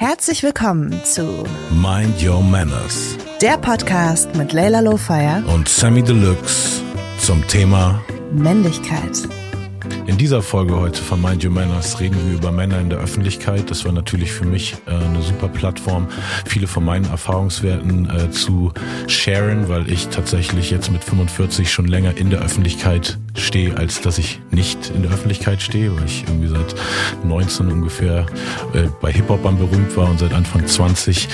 Herzlich willkommen zu Mind Your Manners, der Podcast mit Layla Lowfire und Sammy Deluxe zum Thema Männlichkeit. In dieser Folge heute von Mind Your Manners reden wir über Männer in der Öffentlichkeit. Das war natürlich für mich äh, eine super Plattform, viele von meinen Erfahrungswerten äh, zu sharen, weil ich tatsächlich jetzt mit 45 schon länger in der Öffentlichkeit stehe, als dass ich nicht in der Öffentlichkeit stehe, weil ich irgendwie seit 19 ungefähr äh, bei Hip-Hopern berühmt war und seit Anfang 20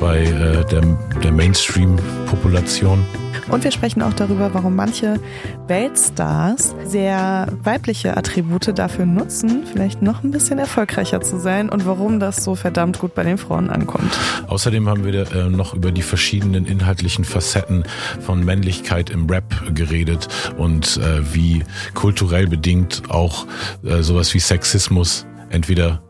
bei äh, der, der Mainstream-Population. Und wir sprechen auch darüber, warum manche Weltstars sehr weibliche Attribute dafür nutzen, vielleicht noch ein bisschen erfolgreicher zu sein und warum das so verdammt gut bei den Frauen ankommt. Außerdem haben wir äh, noch über die verschiedenen inhaltlichen Facetten von Männlichkeit im Rap geredet und äh, wie kulturell bedingt auch äh, sowas wie Sexismus entweder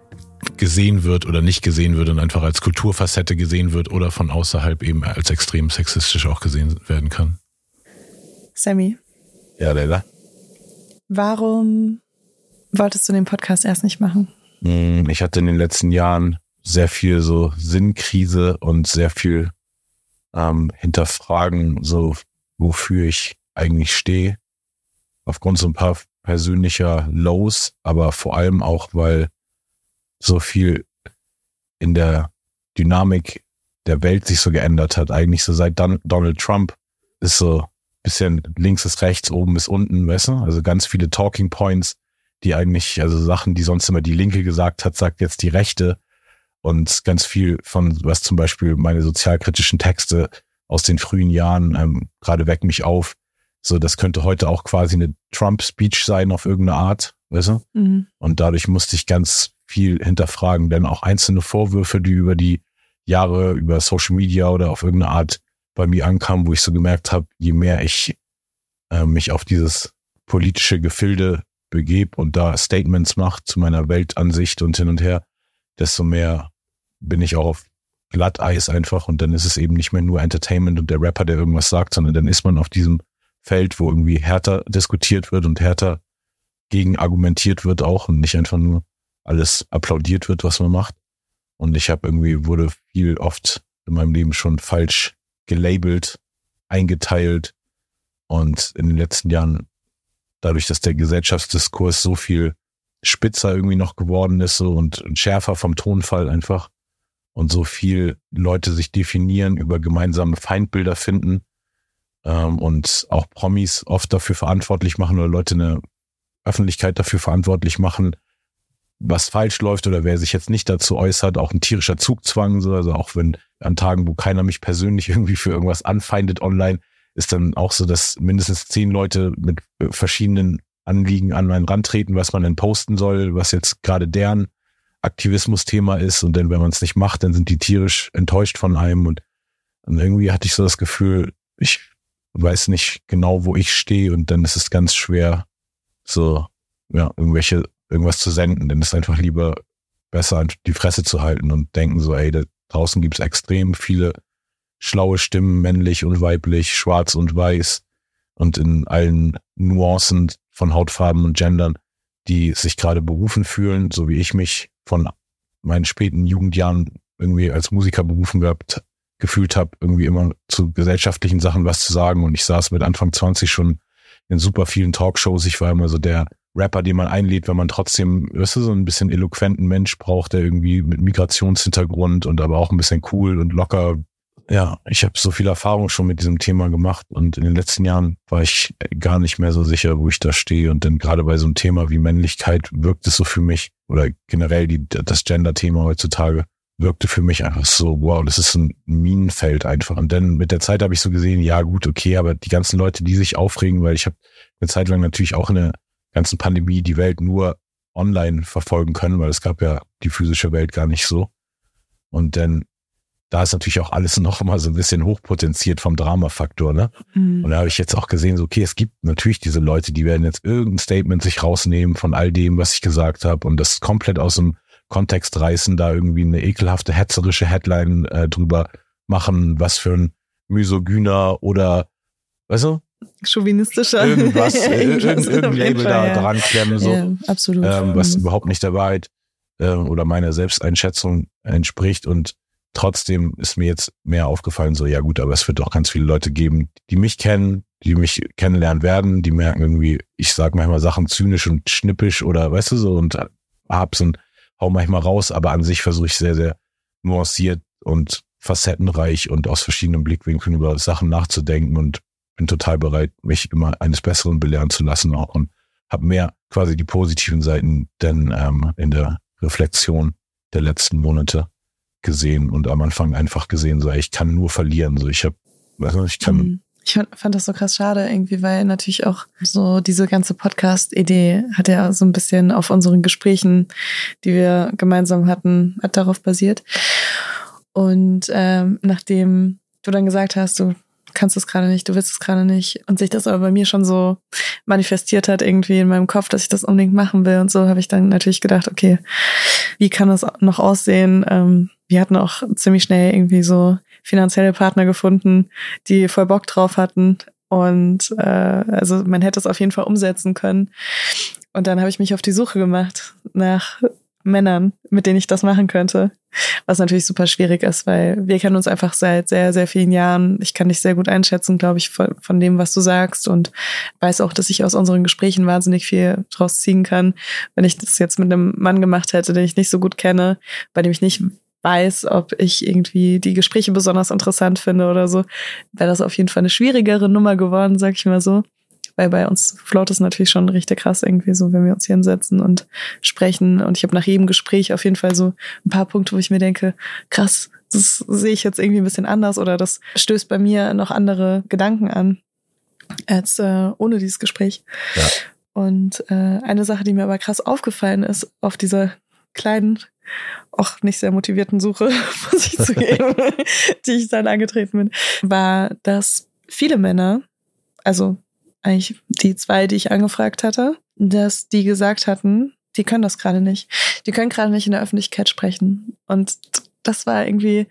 gesehen wird oder nicht gesehen wird und einfach als Kulturfacette gesehen wird oder von außerhalb eben als extrem sexistisch auch gesehen werden kann. Sammy. Ja, Leila. Warum wolltest du den Podcast erst nicht machen? Hm, ich hatte in den letzten Jahren sehr viel so Sinnkrise und sehr viel ähm, hinterfragen, so wofür ich eigentlich stehe. Aufgrund so ein paar persönlicher Lows, aber vor allem auch, weil so viel in der Dynamik der Welt sich so geändert hat. Eigentlich so seit Donald Trump ist so bisschen links ist rechts, oben ist unten, weißt du? Also ganz viele Talking Points, die eigentlich, also Sachen, die sonst immer die Linke gesagt hat, sagt jetzt die Rechte. Und ganz viel von, was zum Beispiel meine sozialkritischen Texte aus den frühen Jahren, ähm, gerade weck mich auf, so, das könnte heute auch quasi eine Trump-Speech sein auf irgendeine Art, weißt du? Mhm. Und dadurch musste ich ganz viel hinterfragen, denn auch einzelne Vorwürfe, die über die Jahre über Social Media oder auf irgendeine Art bei mir ankam, wo ich so gemerkt habe, je mehr ich äh, mich auf dieses politische Gefilde begebe und da Statements mache zu meiner Weltansicht und hin und her, desto mehr bin ich auch auf Glatteis einfach und dann ist es eben nicht mehr nur Entertainment und der Rapper, der irgendwas sagt, sondern dann ist man auf diesem Feld, wo irgendwie härter diskutiert wird und härter gegen argumentiert wird auch und nicht einfach nur alles applaudiert wird, was man macht. Und ich habe irgendwie, wurde viel oft in meinem Leben schon falsch gelabelt, eingeteilt und in den letzten Jahren, dadurch, dass der Gesellschaftsdiskurs so viel spitzer irgendwie noch geworden ist so und schärfer vom Tonfall einfach und so viel Leute sich definieren, über gemeinsame Feindbilder finden ähm, und auch Promis oft dafür verantwortlich machen oder Leute eine Öffentlichkeit dafür verantwortlich machen, was falsch läuft oder wer sich jetzt nicht dazu äußert, auch ein tierischer Zugzwang, so, also auch wenn an Tagen, wo keiner mich persönlich irgendwie für irgendwas anfeindet online, ist dann auch so, dass mindestens zehn Leute mit äh, verschiedenen Anliegen an meinen Rand treten, was man denn posten soll, was jetzt gerade deren Aktivismus-Thema ist. Und dann, wenn man es nicht macht, dann sind die tierisch enttäuscht von einem. Und irgendwie hatte ich so das Gefühl, ich weiß nicht genau, wo ich stehe. Und dann ist es ganz schwer, so, ja, irgendwelche irgendwas zu senden, denn es ist einfach lieber besser, die Fresse zu halten und denken so, ey, da draußen gibt es extrem viele schlaue Stimmen, männlich und weiblich, schwarz und weiß und in allen Nuancen von Hautfarben und Gendern, die sich gerade berufen fühlen, so wie ich mich von meinen späten Jugendjahren irgendwie als Musiker berufen gehabt, gefühlt habe, irgendwie immer zu gesellschaftlichen Sachen was zu sagen. Und ich saß mit Anfang 20 schon in super vielen Talkshows. Ich war immer so der Rapper, den man einlädt, wenn man trotzdem, weißt du, so ein bisschen eloquenten Mensch braucht, der irgendwie mit Migrationshintergrund und aber auch ein bisschen cool und locker. Ja, ich habe so viel Erfahrung schon mit diesem Thema gemacht und in den letzten Jahren war ich gar nicht mehr so sicher, wo ich da stehe. Und dann gerade bei so einem Thema wie Männlichkeit wirkt es so für mich oder generell die, das Gender-Thema heutzutage wirkte für mich einfach so, wow, das ist ein Minenfeld einfach. Und dann mit der Zeit habe ich so gesehen, ja gut, okay, aber die ganzen Leute, die sich aufregen, weil ich habe eine Zeit lang natürlich auch eine ganzen Pandemie die Welt nur online verfolgen können, weil es gab ja die physische Welt gar nicht so. Und dann, da ist natürlich auch alles noch mal so ein bisschen hochpotenziert vom Dramafaktor, ne? Mhm. Und da habe ich jetzt auch gesehen, so, okay, es gibt natürlich diese Leute, die werden jetzt irgendein Statement sich rausnehmen von all dem, was ich gesagt habe und das komplett aus dem Kontext reißen, da irgendwie eine ekelhafte, hetzerische Headline äh, drüber machen, was für ein Misogyner oder, weißt du, chauvinistischer. Irgendwas, irgendein, irgendein Label da dran klemmen, so. Ja, absolut. Ähm, was überhaupt nicht der Wahrheit äh, oder meiner Selbsteinschätzung entspricht und trotzdem ist mir jetzt mehr aufgefallen, so ja gut, aber es wird doch ganz viele Leute geben, die mich kennen, die mich kennenlernen werden, die merken irgendwie, ich sage manchmal Sachen zynisch und schnippisch oder weißt du so und hab so ein, hau manchmal raus, aber an sich versuche ich sehr, sehr nuanciert und facettenreich und aus verschiedenen Blickwinkeln über Sachen nachzudenken und bin total bereit, mich immer eines Besseren belehren zu lassen auch und habe mehr quasi die positiven Seiten denn ähm, in der Reflexion der letzten Monate gesehen und am Anfang einfach gesehen, so ich kann nur verlieren, so ich habe, also ich kann Mhm. Ich fand, das so krass schade irgendwie, weil natürlich auch so diese ganze Podcast-Idee hat ja so ein bisschen auf unseren Gesprächen, die wir gemeinsam hatten, hat darauf basiert. Und ähm, nachdem du dann gesagt hast, du kannst es gerade nicht, du willst es gerade nicht und sich das aber bei mir schon so manifestiert hat irgendwie in meinem Kopf, dass ich das unbedingt machen will und so, habe ich dann natürlich gedacht, okay, wie kann das noch aussehen? Ähm, wir hatten auch ziemlich schnell irgendwie so finanzielle Partner gefunden, die voll Bock drauf hatten und äh, also man hätte es auf jeden Fall umsetzen können. Und dann habe ich mich auf die Suche gemacht nach Männern, mit denen ich das machen könnte. Was natürlich super schwierig ist, weil wir kennen uns einfach seit sehr, sehr vielen Jahren. Ich kann dich sehr gut einschätzen, glaube ich, von, von dem, was du sagst und weiß auch, dass ich aus unseren Gesprächen wahnsinnig viel draus ziehen kann. Wenn ich das jetzt mit einem Mann gemacht hätte, den ich nicht so gut kenne, bei dem ich nicht weiß, ob ich irgendwie die Gespräche besonders interessant finde oder so, wäre das auf jeden Fall eine schwierigere Nummer geworden, sag ich mal so. Weil bei uns float es natürlich schon richtig krass irgendwie so, wenn wir uns hier hinsetzen und sprechen. Und ich habe nach jedem Gespräch auf jeden Fall so ein paar Punkte, wo ich mir denke, krass, das sehe ich jetzt irgendwie ein bisschen anders oder das stößt bei mir noch andere Gedanken an als äh, ohne dieses Gespräch. Ja. Und äh, eine Sache, die mir aber krass aufgefallen ist auf dieser kleinen, auch nicht sehr motivierten Suche, muss ich zugeben, die ich dann angetreten bin, war, dass viele Männer, also eigentlich die zwei, die ich angefragt hatte, dass die gesagt hatten, die können das gerade nicht. Die können gerade nicht in der Öffentlichkeit sprechen. Und das war irgendwie,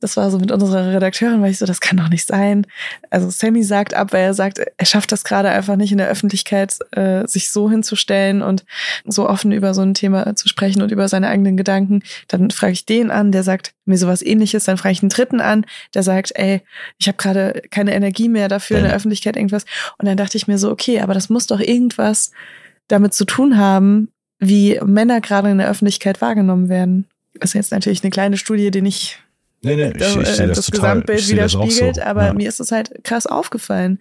das war so mit unserer Redakteurin, weil ich so, das kann doch nicht sein. Also Sammy sagt ab, weil er sagt, er schafft das gerade einfach nicht in der Öffentlichkeit, äh, sich so hinzustellen und so offen über so ein Thema zu sprechen und über seine eigenen Gedanken. Dann frage ich den an, der sagt mir sowas ähnliches. Dann frage ich einen dritten an, der sagt, ey, ich habe gerade keine Energie mehr dafür in der Öffentlichkeit irgendwas. Und dann dachte ich mir so, okay, aber das muss doch irgendwas damit zu tun haben, wie Männer gerade in der Öffentlichkeit wahrgenommen werden. Das ist jetzt natürlich eine kleine Studie, die nicht Nee, nee, ich, ich, sehe das, das, total, Gesamtbild widerspiegelt, so. aber ja. mir ist das halt krass aufgefallen.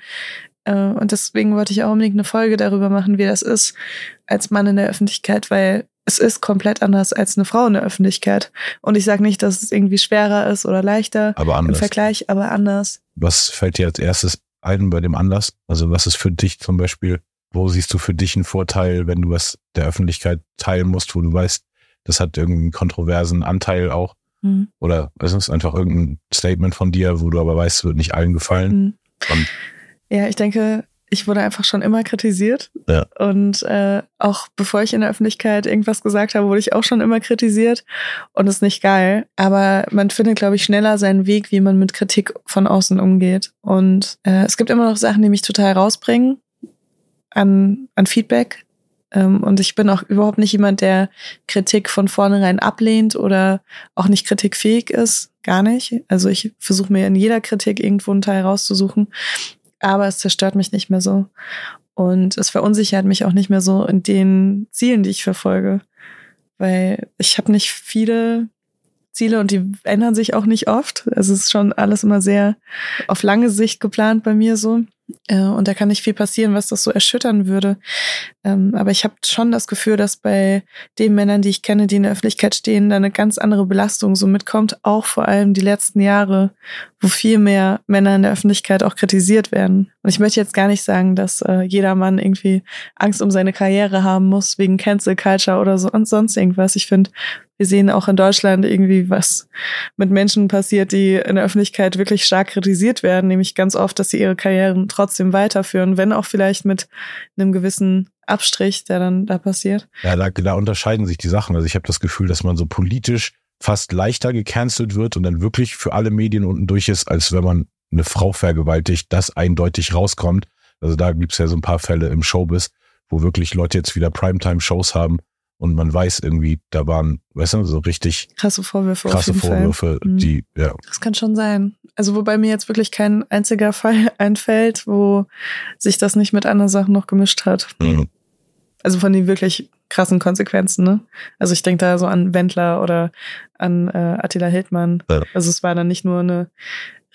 Äh, Und deswegen wollte ich auch unbedingt eine Folge darüber machen, wie das ist als Mann in der Öffentlichkeit, weil es ist komplett anders als eine Frau in der Öffentlichkeit. Und ich sage nicht, dass es irgendwie schwerer ist oder leichter aber im. Vergleich, aber anders. Was fällt dir als erstes ein bei dem Anlass? Also was ist für dich zum Beispiel, wo siehst du für dich einen Vorteil, wenn du was der Öffentlichkeit teilen musst, wo du weißt, das hat irgendeinen kontroversen Anteil auch? Hm. Oder es ist einfach irgendein Statement von dir, wo du aber weißt, es wird nicht allen gefallen. Hm. Und Ja, ich denke, ich wurde einfach schon immer kritisiert. Ja. Und äh, auch bevor ich in der Öffentlichkeit irgendwas gesagt habe, wurde ich auch schon immer kritisiert. Und ist nicht geil. Aber man findet, glaube ich, schneller seinen Weg, wie man mit Kritik von außen umgeht. Und äh, es gibt immer noch Sachen, die mich total rausbringen an, an Feedback. Ähm, und ich bin auch überhaupt nicht jemand, der Kritik von vornherein ablehnt oder auch nicht kritikfähig ist. Gar nicht. Also ich versuche mir in jeder Kritik irgendwo einen Teil rauszusuchen aber es zerstört mich nicht mehr so. Und es verunsichert mich auch nicht mehr so in den Zielen, die ich verfolge. Weil ich habe nicht viele Ziele und die ändern sich auch nicht oft. Es ist schon alles immer sehr auf lange Sicht geplant bei mir so. Äh, Und da kann nicht viel passieren, was das so erschüttern würde. Ähm, Aber ich habe schon das Gefühl, dass bei den Männern, die ich kenne, die in der Öffentlichkeit stehen, da eine ganz andere Belastung so mitkommt. Auch vor allem die letzten Jahre, wo viel mehr Männer in der Öffentlichkeit auch kritisiert werden. Und ich möchte jetzt gar nicht sagen, dass äh, jeder Mann irgendwie Angst um seine Karriere haben muss wegen Cancel Culture oder so und sonst irgendwas. Ich finde, wir sehen auch in Deutschland irgendwie, was mit Menschen passiert, die in der Öffentlichkeit wirklich stark kritisiert werden, nämlich ganz oft, dass sie ihre Karrieren trotzdem weiterführen, wenn auch vielleicht mit einem gewissen Abstrich, der dann da passiert. ja, da, da unterscheiden sich die Sachen. Also ich habe das Gefühl, dass man so politisch fast leichter gecancelt wird und dann wirklich für alle Medien unten durch ist, als wenn man eine Frau vergewaltigt, das eindeutig rauskommt. Also da gibt's ja so ein paar Fälle im Showbiz, wo wirklich Leute jetzt wieder Primetime-Shows haben und man weiß irgendwie, da waren, weißt du, so richtig krasse Vorwürfe. Krasse Vorwürfe, Fall. Mhm. die, ja. Das kann schon sein. Also wobei mir jetzt wirklich kein einziger Fall einfällt, wo sich das nicht mit anderen Sachen noch gemischt hat. Mhm. Also von den wirklich krassen Konsequenzen, ne? Also ich denke da so an Wendler oder an äh, Attila Hildmann. Ja. Also es war dann nicht nur eine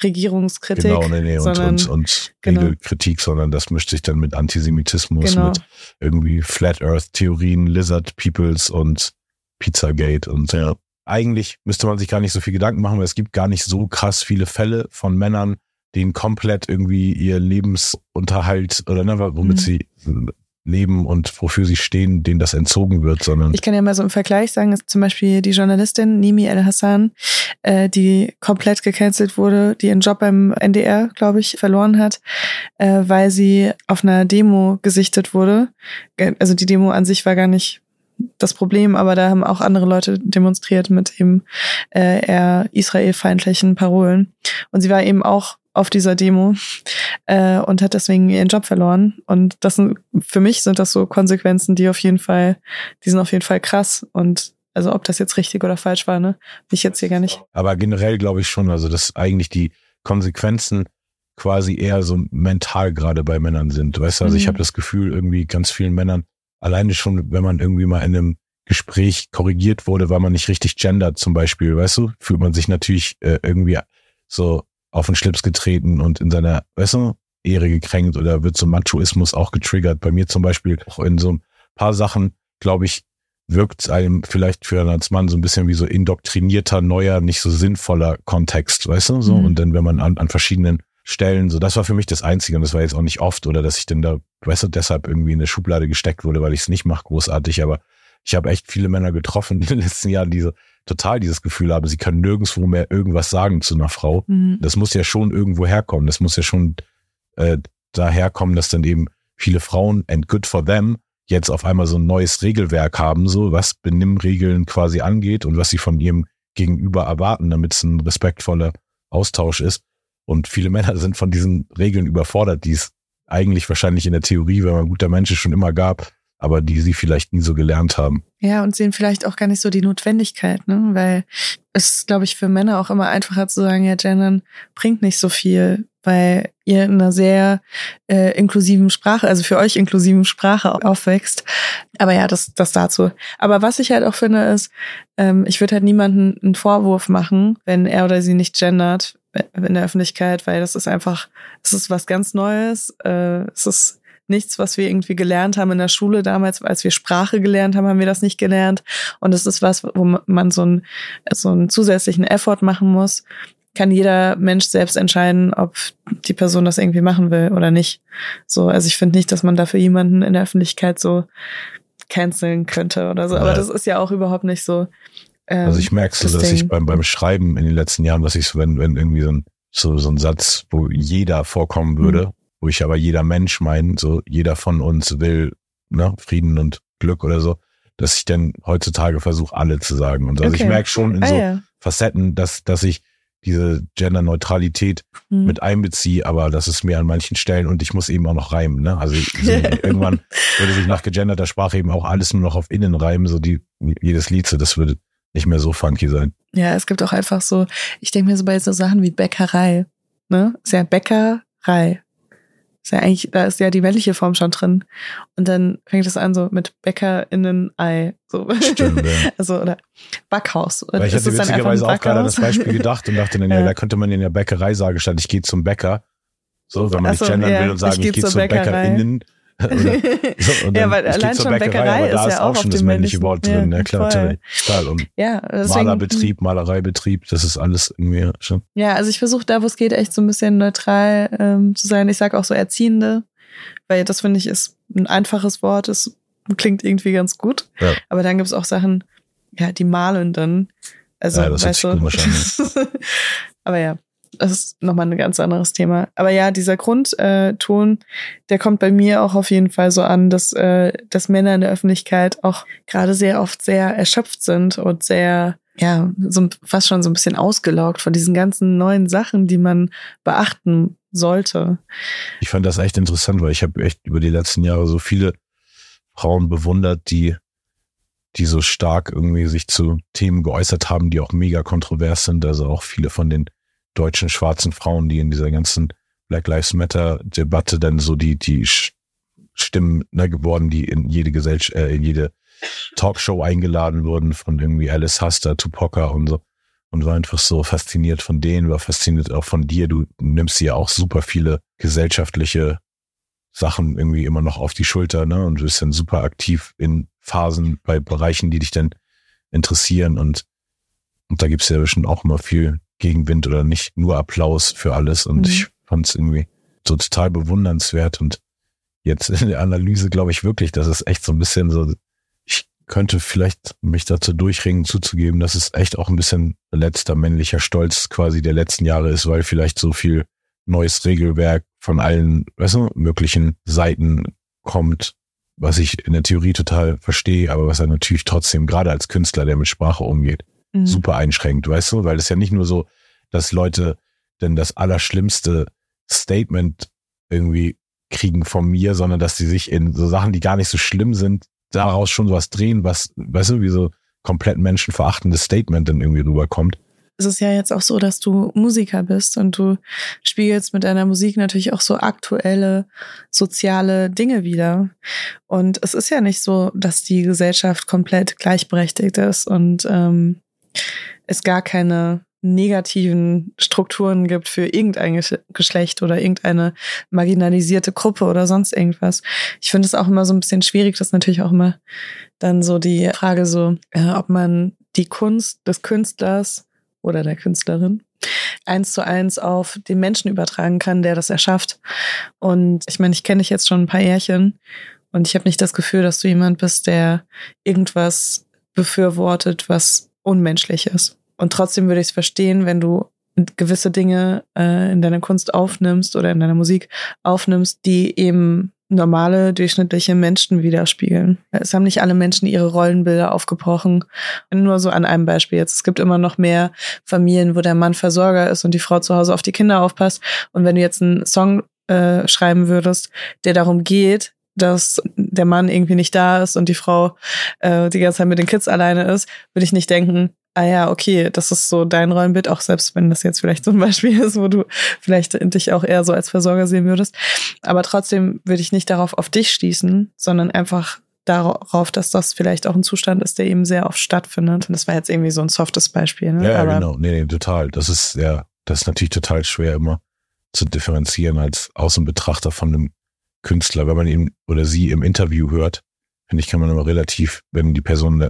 Regierungskritik. Genau, nee, nee, und, sondern, und, und genau. Regelkritik, sondern das mischt sich dann mit Antisemitismus, Genau. mit irgendwie Flat Earth Theorien, Lizard Peoples und Pizzagate und ja. Eigentlich müsste man sich gar nicht so viel Gedanken machen, weil es gibt gar nicht so krass viele Fälle von Männern, denen komplett irgendwie ihr Lebensunterhalt oder ne, womit Mhm. sie leben und wofür sie stehen, denen das entzogen wird, sondern Ich kann ja mal so im Vergleich sagen, ist zum Beispiel die Journalistin Nimi El Hassan, äh, die komplett gecancelt wurde, die ihren Job beim NDR, glaube ich, verloren hat, äh, weil sie auf einer Demo gesichtet wurde. Ge- Also die Demo an sich war gar nicht das Problem, aber da haben auch andere Leute demonstriert mit eben äh, eher israelfeindlichen Parolen. Und sie war eben auch auf dieser Demo äh, und hat deswegen ihren Job verloren. Und das sind, für mich sind das so Konsequenzen, die auf jeden Fall, die sind auf jeden Fall krass. Und also ob das jetzt richtig oder falsch war, ne, ich jetzt hier gar nicht. Aber generell glaube ich schon, also dass eigentlich die Konsequenzen quasi eher so mental gerade bei Männern sind. Weißt du, also ich Mhm. habe das Gefühl, irgendwie ganz vielen Männern, alleine schon, wenn man irgendwie mal in einem Gespräch korrigiert wurde, weil man nicht richtig gendert zum Beispiel, weißt du, fühlt man sich natürlich äh, irgendwie so auf den Schlips getreten und in seiner, weißt du, Ehre gekränkt oder wird so Machoismus auch getriggert. Bei mir zum Beispiel auch in so ein paar Sachen, glaube ich, wirkt einem vielleicht für einen als Mann so ein bisschen wie so indoktrinierter, neuer, nicht so sinnvoller Kontext, weißt du, so. Mhm. Und dann, wenn man an, an verschiedenen Stellen, so, das war für mich das Einzige und das war jetzt auch nicht oft oder dass ich dann da, weißt du, deshalb irgendwie in eine Schublade gesteckt wurde, weil ich es nicht mache, großartig, aber ich habe echt viele Männer getroffen in den letzten Jahren, die so total dieses Gefühl haben, sie können nirgendwo mehr irgendwas sagen zu einer Frau. Mhm. Das muss ja schon irgendwo herkommen. Das muss ja schon äh, daher kommen, dass dann eben viele Frauen, and good for them, jetzt auf einmal so ein neues Regelwerk haben, so was Benimmregeln quasi angeht und was sie von ihrem Gegenüber erwarten, damit es ein respektvoller Austausch ist. Und viele Männer sind von diesen Regeln überfordert, die es eigentlich wahrscheinlich in der Theorie, wenn man guter Mensch ist, schon immer gab, aber die sie vielleicht nie so gelernt haben. Ja, und sehen vielleicht auch gar nicht so die Notwendigkeit, ne? Weil es ist, glaube ich, für Männer auch immer einfacher zu sagen, ja, Gendern bringt nicht so viel, weil ihr in einer sehr äh, inklusiven Sprache, also für euch inklusiven Sprache aufwächst. Aber ja, das, das dazu. Aber was ich halt auch finde, ist, ähm, ich würde halt niemanden einen Vorwurf machen, wenn er oder sie nicht gendert äh, in der Öffentlichkeit, weil das ist einfach, es ist was ganz Neues. Äh, es ist nichts, was wir irgendwie gelernt haben in der Schule damals, als wir Sprache gelernt haben, haben wir das nicht gelernt. Und es ist was, wo man so einen, so einen zusätzlichen Effort machen muss. Kann jeder Mensch selbst entscheiden, ob die Person das irgendwie machen will oder nicht. So, also ich finde nicht, dass man dafür jemanden in der Öffentlichkeit so canceln könnte oder so. Aber das ist ja auch überhaupt nicht so. Ähm, Also ich merke so, das dass ich Ding. beim, beim Schreiben in den letzten Jahren, was ich so, wenn, wenn irgendwie so ein, so, so ein Satz, wo jeder vorkommen würde, Mhm. Wo ich aber jeder Mensch meine, so jeder von uns will ne, Frieden und Glück oder so, dass ich dann heutzutage versuche, alle zu sagen. Und also ich merke schon in ah, so ja. Facetten, dass, dass ich diese Genderneutralität Hm. mit einbeziehe, aber das ist mir an manchen Stellen und ich muss eben auch noch reimen. Ne? Also so, irgendwann würde sich nach gegenderter Sprache eben auch alles nur noch auf innen reimen, so die jedes Lied, so das würde nicht mehr so funky sein. Ja, es gibt auch einfach so, ich denke mir so bei so Sachen wie Bäckerei, ne? Ist ja Bäckerei. Ist ja eigentlich, da ist ja die männliche Form schon drin. Und dann fängt es an so mit Bäckerinnen-Ei. So. Stimmt, ja. Also, oder Backhaus. Weil ich Ist hatte witzigerweise auch gerade an das? Beispiel gedacht und dachte dann, ja, Ja. da könnte man in der Bäckerei sagen, statt ich gehe zum Bäcker. So, wenn man Ach so, nicht gendern ja, will und sagen, ich ich, geh gehe Bäckerei. BäckerInnen. Oder, so, Ja, weil allein schon Bäckerei aber ist da ja ist auch auch schon das männliche Wort ja, drin. Ja, klar, voll. natürlich. Total. Und ja, deswegen, Malerbetrieb, Malereibetrieb, das ist alles irgendwie schon. Ja, also ich versuche da, wo es geht, echt so ein bisschen neutral ähm, zu sein. Ich sage auch so Erziehende, weil das finde ich ist ein einfaches Wort, es klingt irgendwie ganz gut. Ja. Aber dann gibt's auch Sachen, ja, die Malenden. Also, Ja, das weißt sich du. komisch Aber ja, das ist nochmal ein ganz anderes Thema. Aber ja, dieser Grundton, Ton, der kommt bei mir auch auf jeden Fall so an, dass, äh, dass Männer in der Öffentlichkeit auch gerade sehr oft sehr erschöpft sind und sehr, ja, so fast schon so ein bisschen ausgelaugt von diesen ganzen neuen Sachen, die man beachten sollte. Ich fand das echt interessant, weil ich habe echt über die letzten Jahre so viele Frauen bewundert, die die so stark irgendwie sich zu Themen geäußert haben, die auch mega kontrovers sind. Also auch viele von den deutschen schwarzen Frauen, die in dieser ganzen Black Lives Matter Debatte dann so die, die Stimmen ne, geworden, die in jede Gesellschaft, äh, in jede Talkshow eingeladen wurden von irgendwie Alice Huster, Tupoka und so. Und war einfach so fasziniert von denen, war fasziniert auch von dir. Du nimmst ja auch super viele gesellschaftliche Sachen irgendwie immer noch auf die Schulter, ne? Und du bist dann super aktiv in Phasen bei Bereichen, die dich dann interessieren und, und da gibt's ja bestimmt auch immer viel Gegenwind oder nicht nur Applaus für alles und mhm. ich fand es irgendwie so total bewundernswert und jetzt in der Analyse glaube ich wirklich, dass es echt so ein bisschen so, ich könnte vielleicht mich dazu durchringen zuzugeben, dass es echt auch ein bisschen letzter männlicher Stolz quasi der letzten Jahre ist, weil vielleicht so viel neues Regelwerk von allen weißt du, möglichen Seiten kommt, was ich in der Theorie total verstehe, aber was er natürlich trotzdem, gerade als Künstler, der mit Sprache umgeht, mhm. super einschränkt, weißt du? Weil es ja nicht nur so, dass Leute denn das allerschlimmste Statement irgendwie kriegen von mir, sondern dass sie sich in so Sachen, die gar nicht so schlimm sind, daraus schon sowas drehen, was, weißt du, wie so komplett menschenverachtendes Statement dann irgendwie rüberkommt es ist ja jetzt auch so, dass du Musiker bist und du spiegelst mit deiner Musik natürlich auch so aktuelle soziale Dinge wieder. Und es ist ja nicht so, dass die Gesellschaft komplett gleichberechtigt ist und ähm, es gar keine negativen Strukturen gibt für irgendein Geschlecht oder irgendeine marginalisierte Gruppe oder sonst irgendwas. Ich finde es auch immer so ein bisschen schwierig, das ist natürlich auch immer dann so die Frage so, äh, ob man die Kunst des Künstlers oder der Künstlerin eins zu eins auf den Menschen übertragen kann, der das erschafft. Und ich meine, ich kenne dich jetzt schon ein paar Jährchen und ich habe nicht das Gefühl, dass du jemand bist, der irgendwas befürwortet, was unmenschlich ist. Und trotzdem würde ich es verstehen, wenn du gewisse Dinge äh, in deiner Kunst aufnimmst oder in deiner Musik aufnimmst, die eben normale, durchschnittliche Menschen widerspiegeln. Es haben nicht alle Menschen ihre Rollenbilder aufgebrochen. Nur so an einem Beispiel jetzt. Es gibt immer noch mehr Familien, wo der Mann Versorger ist und die Frau zu Hause auf die Kinder aufpasst. Und wenn du jetzt einen Song äh, schreiben würdest, der darum geht, dass der Mann irgendwie nicht da ist und die Frau äh, die ganze Zeit mit den Kids alleine ist, würde ich nicht denken, ah ja, okay, das ist so dein Rollenbild, auch selbst wenn das jetzt vielleicht so ein Beispiel ist, wo du vielleicht dich auch eher so als Versorger sehen würdest. Aber trotzdem würde ich nicht darauf auf dich schließen, sondern einfach darauf, dass das vielleicht auch ein Zustand ist, der eben sehr oft stattfindet. Und das war jetzt irgendwie so ein softes Beispiel. Ne? Ja, Aber genau. Nee, nee, total. Das ist ja, das ist natürlich total schwer immer zu differenzieren als Außenbetrachter von einem Künstler. Wenn man ihn oder sie im Interview hört, finde ich, kann man immer relativ, wenn die Person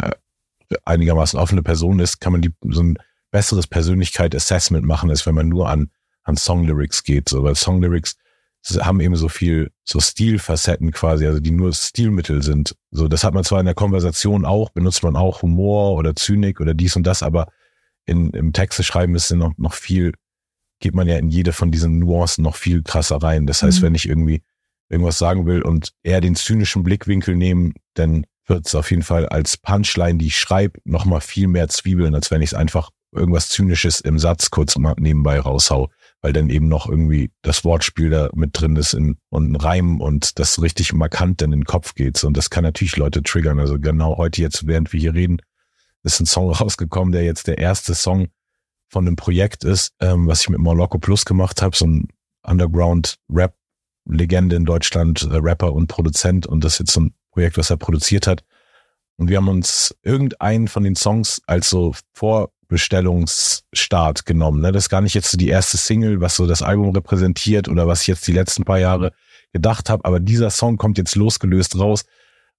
einigermaßen offene Person ist, kann man die, so ein besseres Persönlichkeit-Assessment machen, als wenn man nur an, an Songlyrics geht. So, weil Songlyrics haben eben so viel, so Stilfacetten quasi, also die nur Stilmittel sind. So, das hat man zwar in der Konversation auch, benutzt man auch Humor oder Zynik oder dies und das, aber in, im Texte schreiben ist noch, noch viel, geht man ja in jede von diesen Nuancen noch viel krasser rein. Das heißt, mhm. wenn ich irgendwie irgendwas sagen will und eher den zynischen Blickwinkel nehmen, dann wird es auf jeden Fall als Punchline, die ich schreibe, nochmal viel mehr Zwiebeln, als wenn ich es einfach irgendwas Zynisches im Satz kurz mal nebenbei raushau, weil dann eben noch irgendwie das Wortspiel da mit drin ist in, und ein Reim und das richtig markant dann in den Kopf geht. Und das kann natürlich Leute triggern. Also genau heute jetzt, während wir hier reden, ist ein Song rausgekommen, der jetzt der erste Song von einem Projekt ist, ähm, was ich mit Moloko Plus gemacht habe, so ein Underground-Rap-Legende in Deutschland, äh, Rapper und Produzent und das ist jetzt so ein Projekt, was er produziert hat. Und wir haben uns irgendeinen von den Songs als so Vorbestellungsstart genommen. Ne? Das ist gar nicht jetzt so die erste Single, was so das Album repräsentiert oder was ich jetzt die letzten paar Jahre gedacht habe. Aber dieser Song kommt jetzt losgelöst raus.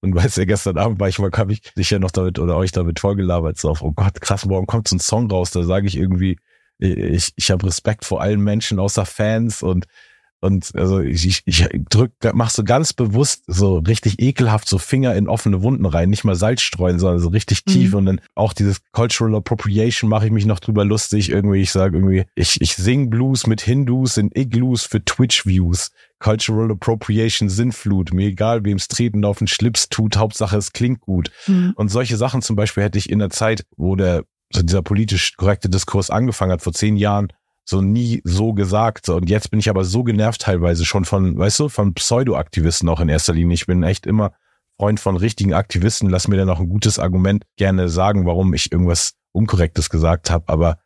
Und weißt du, gestern Abend war ich mal, habe ich sicher noch damit oder euch damit vorgelabert, so auf, oh Gott, krass, morgen kommt so ein Song raus, da sage ich irgendwie, ich, ich habe Respekt vor allen Menschen außer Fans und und also ich, ich, ich drück, mach so ganz bewusst so richtig ekelhaft so Finger in offene Wunden rein, nicht mal Salz streuen, sondern so richtig tief. Mhm. Und dann auch dieses Cultural Appropriation mache ich mich noch drüber lustig. Irgendwie, ich sage irgendwie, ich, ich sing Blues mit Hindus in Igloos für Twitch-Views. Cultural Appropriation Sinnflut. Mir egal, wem's treten auf den Schlips tut, Hauptsache es klingt gut. Mhm. Und solche Sachen zum Beispiel hätte ich in der Zeit, wo der so dieser politisch korrekte Diskurs angefangen hat, vor zehn Jahren, so nie so gesagt. Und jetzt bin ich aber so genervt teilweise schon von, weißt du, von Pseudoaktivisten auch in erster Linie. Ich bin echt immer Freund von richtigen Aktivisten, lass mir dann auch ein gutes Argument gerne sagen, warum ich irgendwas Unkorrektes gesagt habe. Aber,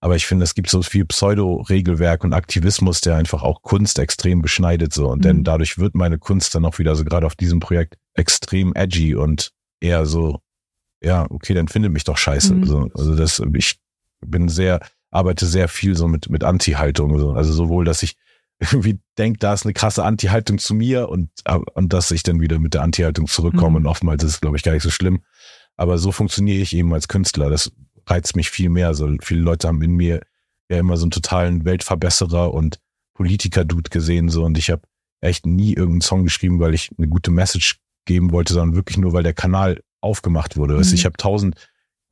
aber ich finde, es gibt so viel Pseudo-Regelwerk und Aktivismus, der einfach auch Kunst extrem beschneidet. So. Und mhm. denn dadurch wird meine Kunst dann auch wieder so gerade auf diesem Projekt extrem edgy und eher so, ja, okay, dann findet mich doch scheiße. Mhm. So, also das, ich bin sehr, arbeite sehr viel so mit, mit Anti-Haltung. So. Also sowohl, dass ich irgendwie denke, da ist eine krasse Anti-Haltung zu mir und, und dass ich dann wieder mit der Anti-Haltung zurückkomme. Mhm. Und oftmals ist es, glaube ich, gar nicht so schlimm. Aber so funktioniere ich eben als Künstler. Das reizt mich viel mehr. So viele Leute haben in mir ja immer so einen totalen Weltverbesserer und Politiker-Dude gesehen. So und ich habe echt nie irgendeinen Song geschrieben, weil ich eine gute Message geben wollte, sondern wirklich nur, weil der Kanal aufgemacht wurde. Mhm. ich habe tausend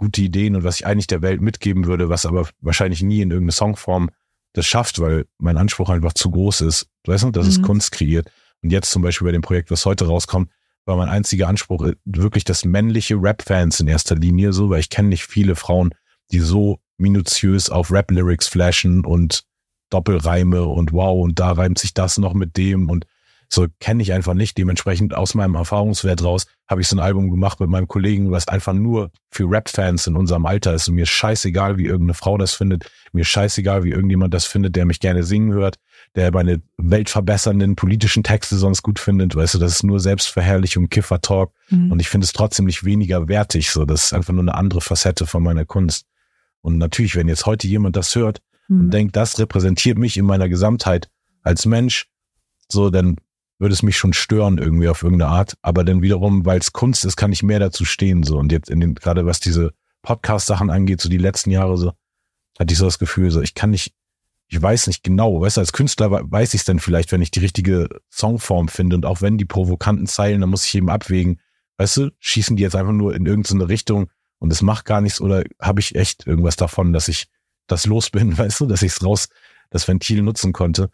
gute Ideen und was ich eigentlich der Welt mitgeben würde, was aber wahrscheinlich nie in irgendeine Songform das schafft, weil mein Anspruch einfach zu groß ist. Du weißt noch, dass mhm. es Kunst kreiert. Und jetzt zum Beispiel bei dem Projekt, was heute rauskommt, war mein einziger Anspruch äh, wirklich das männliche Rap-Fans in erster Linie so, weil ich kenne nicht viele Frauen, die so minutiös auf Rap-Lyrics flashen und Doppelreime und wow, und da reimt sich das noch mit dem und so kenne ich einfach nicht. Dementsprechend aus meinem Erfahrungswert raus habe ich so ein Album gemacht mit meinem Kollegen, was einfach nur für Rap-Fans in unserem Alter ist. Und mir ist scheißegal, wie irgendeine Frau das findet. Mir ist scheißegal, wie irgendjemand das findet, der mich gerne singen hört, der meine weltverbessernden politischen Texte sonst gut findet. Weißt du, das ist nur Selbstverherrlichung, Kiffer-Talk. Mhm. Und ich finde es trotzdem nicht weniger wertig. So, das ist einfach nur eine andere Facette von meiner Kunst. Und natürlich, wenn jetzt heute jemand das hört mhm. und denkt, das repräsentiert mich in meiner Gesamtheit als Mensch, so, dann würde es mich schon stören irgendwie auf irgendeine Art. Aber dann wiederum, weil es Kunst ist, kann ich mehr dazu stehen. So. Und jetzt in den, gerade was diese Podcast-Sachen angeht, so die letzten Jahre, so, hatte ich so das Gefühl, so, ich kann nicht, ich weiß nicht genau, weißt du, als Künstler weiß ich es dann vielleicht, wenn ich die richtige Songform finde und auch wenn die provokanten Zeilen, dann muss ich eben abwägen, weißt du, schießen die jetzt einfach nur in irgendeine Richtung und es macht gar nichts oder habe ich echt irgendwas davon, dass ich das los bin, weißt du, dass ich es raus, das Ventil nutzen konnte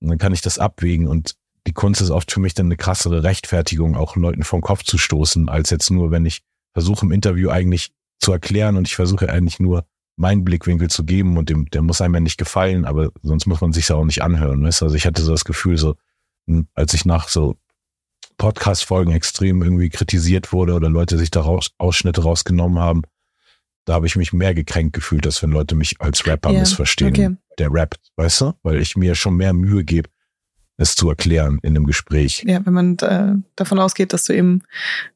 und dann kann ich das abwägen und die Kunst ist oft für mich dann eine krassere Rechtfertigung, auch Leuten vom Kopf zu stoßen, als jetzt nur, wenn ich versuche im Interview eigentlich zu erklären und ich versuche eigentlich nur meinen Blickwinkel zu geben und dem, der muss einem ja nicht gefallen, aber sonst muss man sich ja auch nicht anhören. Weißt? Also ich hatte so das Gefühl, so, hm, als ich nach so Podcast-Folgen extrem irgendwie kritisiert wurde oder Leute sich da raus, Ausschnitte rausgenommen haben, da habe ich mich mehr gekränkt gefühlt, als wenn Leute mich als Rapper yeah, missverstehen, okay. der rappt, weißt du? Weil ich mir schon mehr Mühe gebe, es zu erklären in einem Gespräch. Ja, wenn man äh, davon ausgeht, dass du eben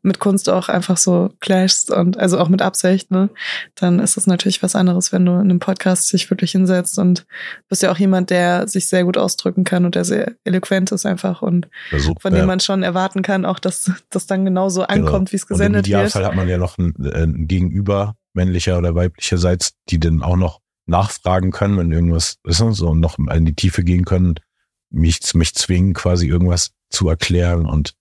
mit Kunst auch einfach so clashst und also auch mit Absicht, ne, dann ist das natürlich was anderes, wenn du in einem Podcast dich wirklich hinsetzt und bist ja auch jemand, der sich sehr gut ausdrücken kann und der sehr eloquent ist einfach und Versuch, von dem ja. man schon erwarten kann, auch dass das dann genauso genau. ankommt, genau. wie es gesendet wird. Im Idealfall wird. hat man ja noch ein, äh, ein Gegenüber, männlicher oder weiblicherseits, die dann auch noch nachfragen können, wenn irgendwas ist und so und noch in die Tiefe gehen können mich, mich zwingen, quasi irgendwas zu erklären. Und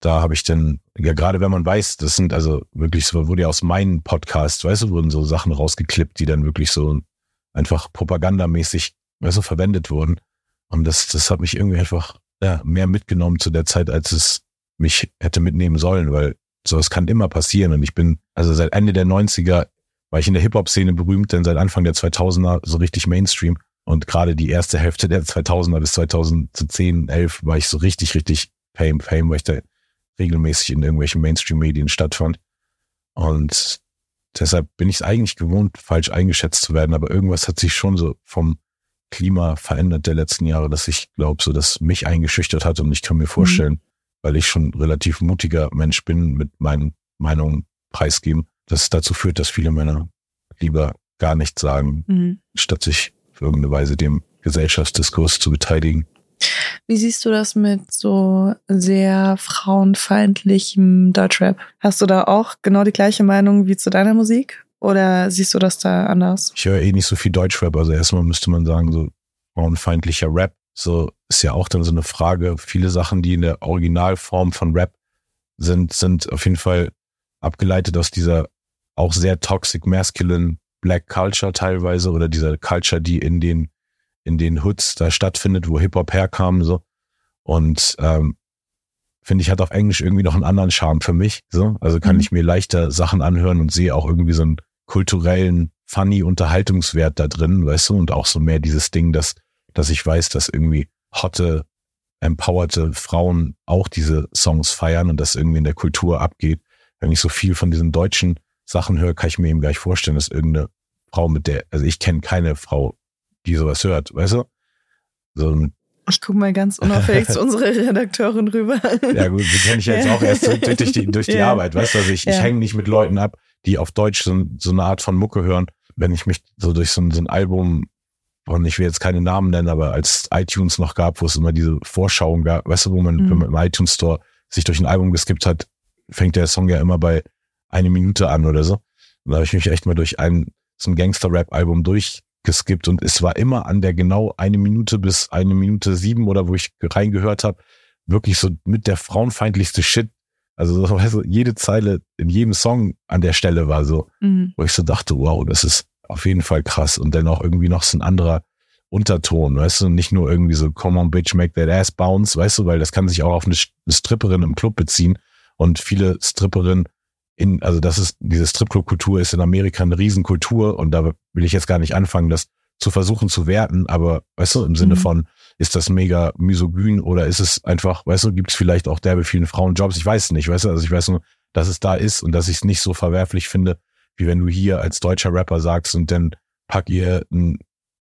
da habe ich dann, ja, gerade wenn man weiß, das sind also wirklich so, wurde ja aus meinen Podcasts, weißt du, wurden so Sachen rausgeklippt, die dann wirklich so einfach propagandamäßig, weißt du, verwendet wurden. Und das, das hat mich irgendwie einfach ja, mehr mitgenommen zu der Zeit, als es mich hätte mitnehmen sollen, weil sowas kann immer passieren. Und ich bin, also seit Ende der 90er war ich in der Hip-Hop-Szene berühmt, denn seit Anfang der 2000er so richtig Mainstream. Und gerade die erste Hälfte der 2000er bis 2010, 11 war ich so richtig, richtig Fame, Fame, weil ich da regelmäßig in irgendwelchen Mainstream-Medien stattfand. Und deshalb bin ich es eigentlich gewohnt, falsch eingeschätzt zu werden. Aber irgendwas hat sich schon so vom Klima verändert der letzten Jahre, dass ich glaube, so dass mich eingeschüchtert hat. Und ich kann mir vorstellen, mhm. weil ich schon relativ mutiger Mensch bin, mit meinen Meinungen preisgeben, dass es dazu führt, dass viele Männer lieber gar nichts sagen, mhm. statt sich auf irgendeine Weise dem Gesellschaftsdiskurs zu beteiligen. Wie siehst du das mit so sehr frauenfeindlichem Deutschrap? Hast du da auch genau die gleiche Meinung wie zu deiner Musik? Oder siehst du das da anders? Ich höre eh nicht so viel Deutschrap. Also erstmal müsste man sagen, so frauenfeindlicher Rap. So ist ja auch dann so eine Frage. Viele Sachen, die in der Originalform von Rap sind, sind auf jeden Fall abgeleitet aus dieser auch sehr toxic masculine Black Culture teilweise oder dieser Culture, die in den in den Hoods da stattfindet, wo Hip Hop herkam so und ähm, finde ich hat auf Englisch irgendwie noch einen anderen Charme für mich so also kann mhm. ich mir leichter Sachen anhören und sehe auch irgendwie so einen kulturellen funny Unterhaltungswert da drin weißt du und auch so mehr dieses Ding dass dass ich weiß dass irgendwie hotte empowerte Frauen auch diese Songs feiern und das irgendwie in der Kultur abgeht. Wenn ich so viel von diesen deutschen Sachen höre, kann ich mir eben gar nicht vorstellen, dass irgendeine Frau mit der, also ich kenne keine Frau, die sowas hört, weißt du? So ich gucke mal ganz unauffällig zu unserer Redakteurin rüber. Ja gut, die kenne ich jetzt auch erst durch die, durch die ja. Arbeit, weißt du? Also ich, ja. ich hänge nicht mit Leuten ab, die auf Deutsch so, so eine Art von Mucke hören. Wenn ich mich so durch so ein, so ein Album, und ich will jetzt keine Namen nennen, aber als iTunes noch gab, wo es immer diese Vorschauung gab, weißt du, wo man, mhm. wenn man im iTunes Store sich durch ein Album geskippt hat, fängt der Song ja immer bei eine Minute an oder so. Und da habe ich mich echt mal durch ein, so ein Gangster-Rap-Album durch geskippt und es war immer an der genau eine Minute bis eine Minute sieben oder wo ich reingehört habe, wirklich so mit der frauenfeindlichste Shit. Also weißt du, jede Zeile in jedem Song an der Stelle war so, mhm. wo ich so dachte, wow, das ist auf jeden Fall krass. Und dann auch irgendwie noch so ein anderer Unterton, weißt du, nicht nur irgendwie so, come on, bitch, make that ass bounce, weißt du, weil das kann sich auch auf eine, Stripperin im Club beziehen. Und viele Stripperinnen in, also das ist, diese Stripclub-Kultur ist in Amerika eine Riesenkultur und da will ich jetzt gar nicht anfangen, das zu versuchen zu werten, aber weißt du, im Sinne mhm. von, ist das mega misogyn oder ist es einfach, weißt du, gibt es vielleicht auch derbe vielen Frauenjobs? Ich weiß es nicht, weißt du, also ich weiß nur, dass es da ist und dass ich es nicht so verwerflich finde, wie wenn du hier als deutscher Rapper sagst und dann pack ihr ein,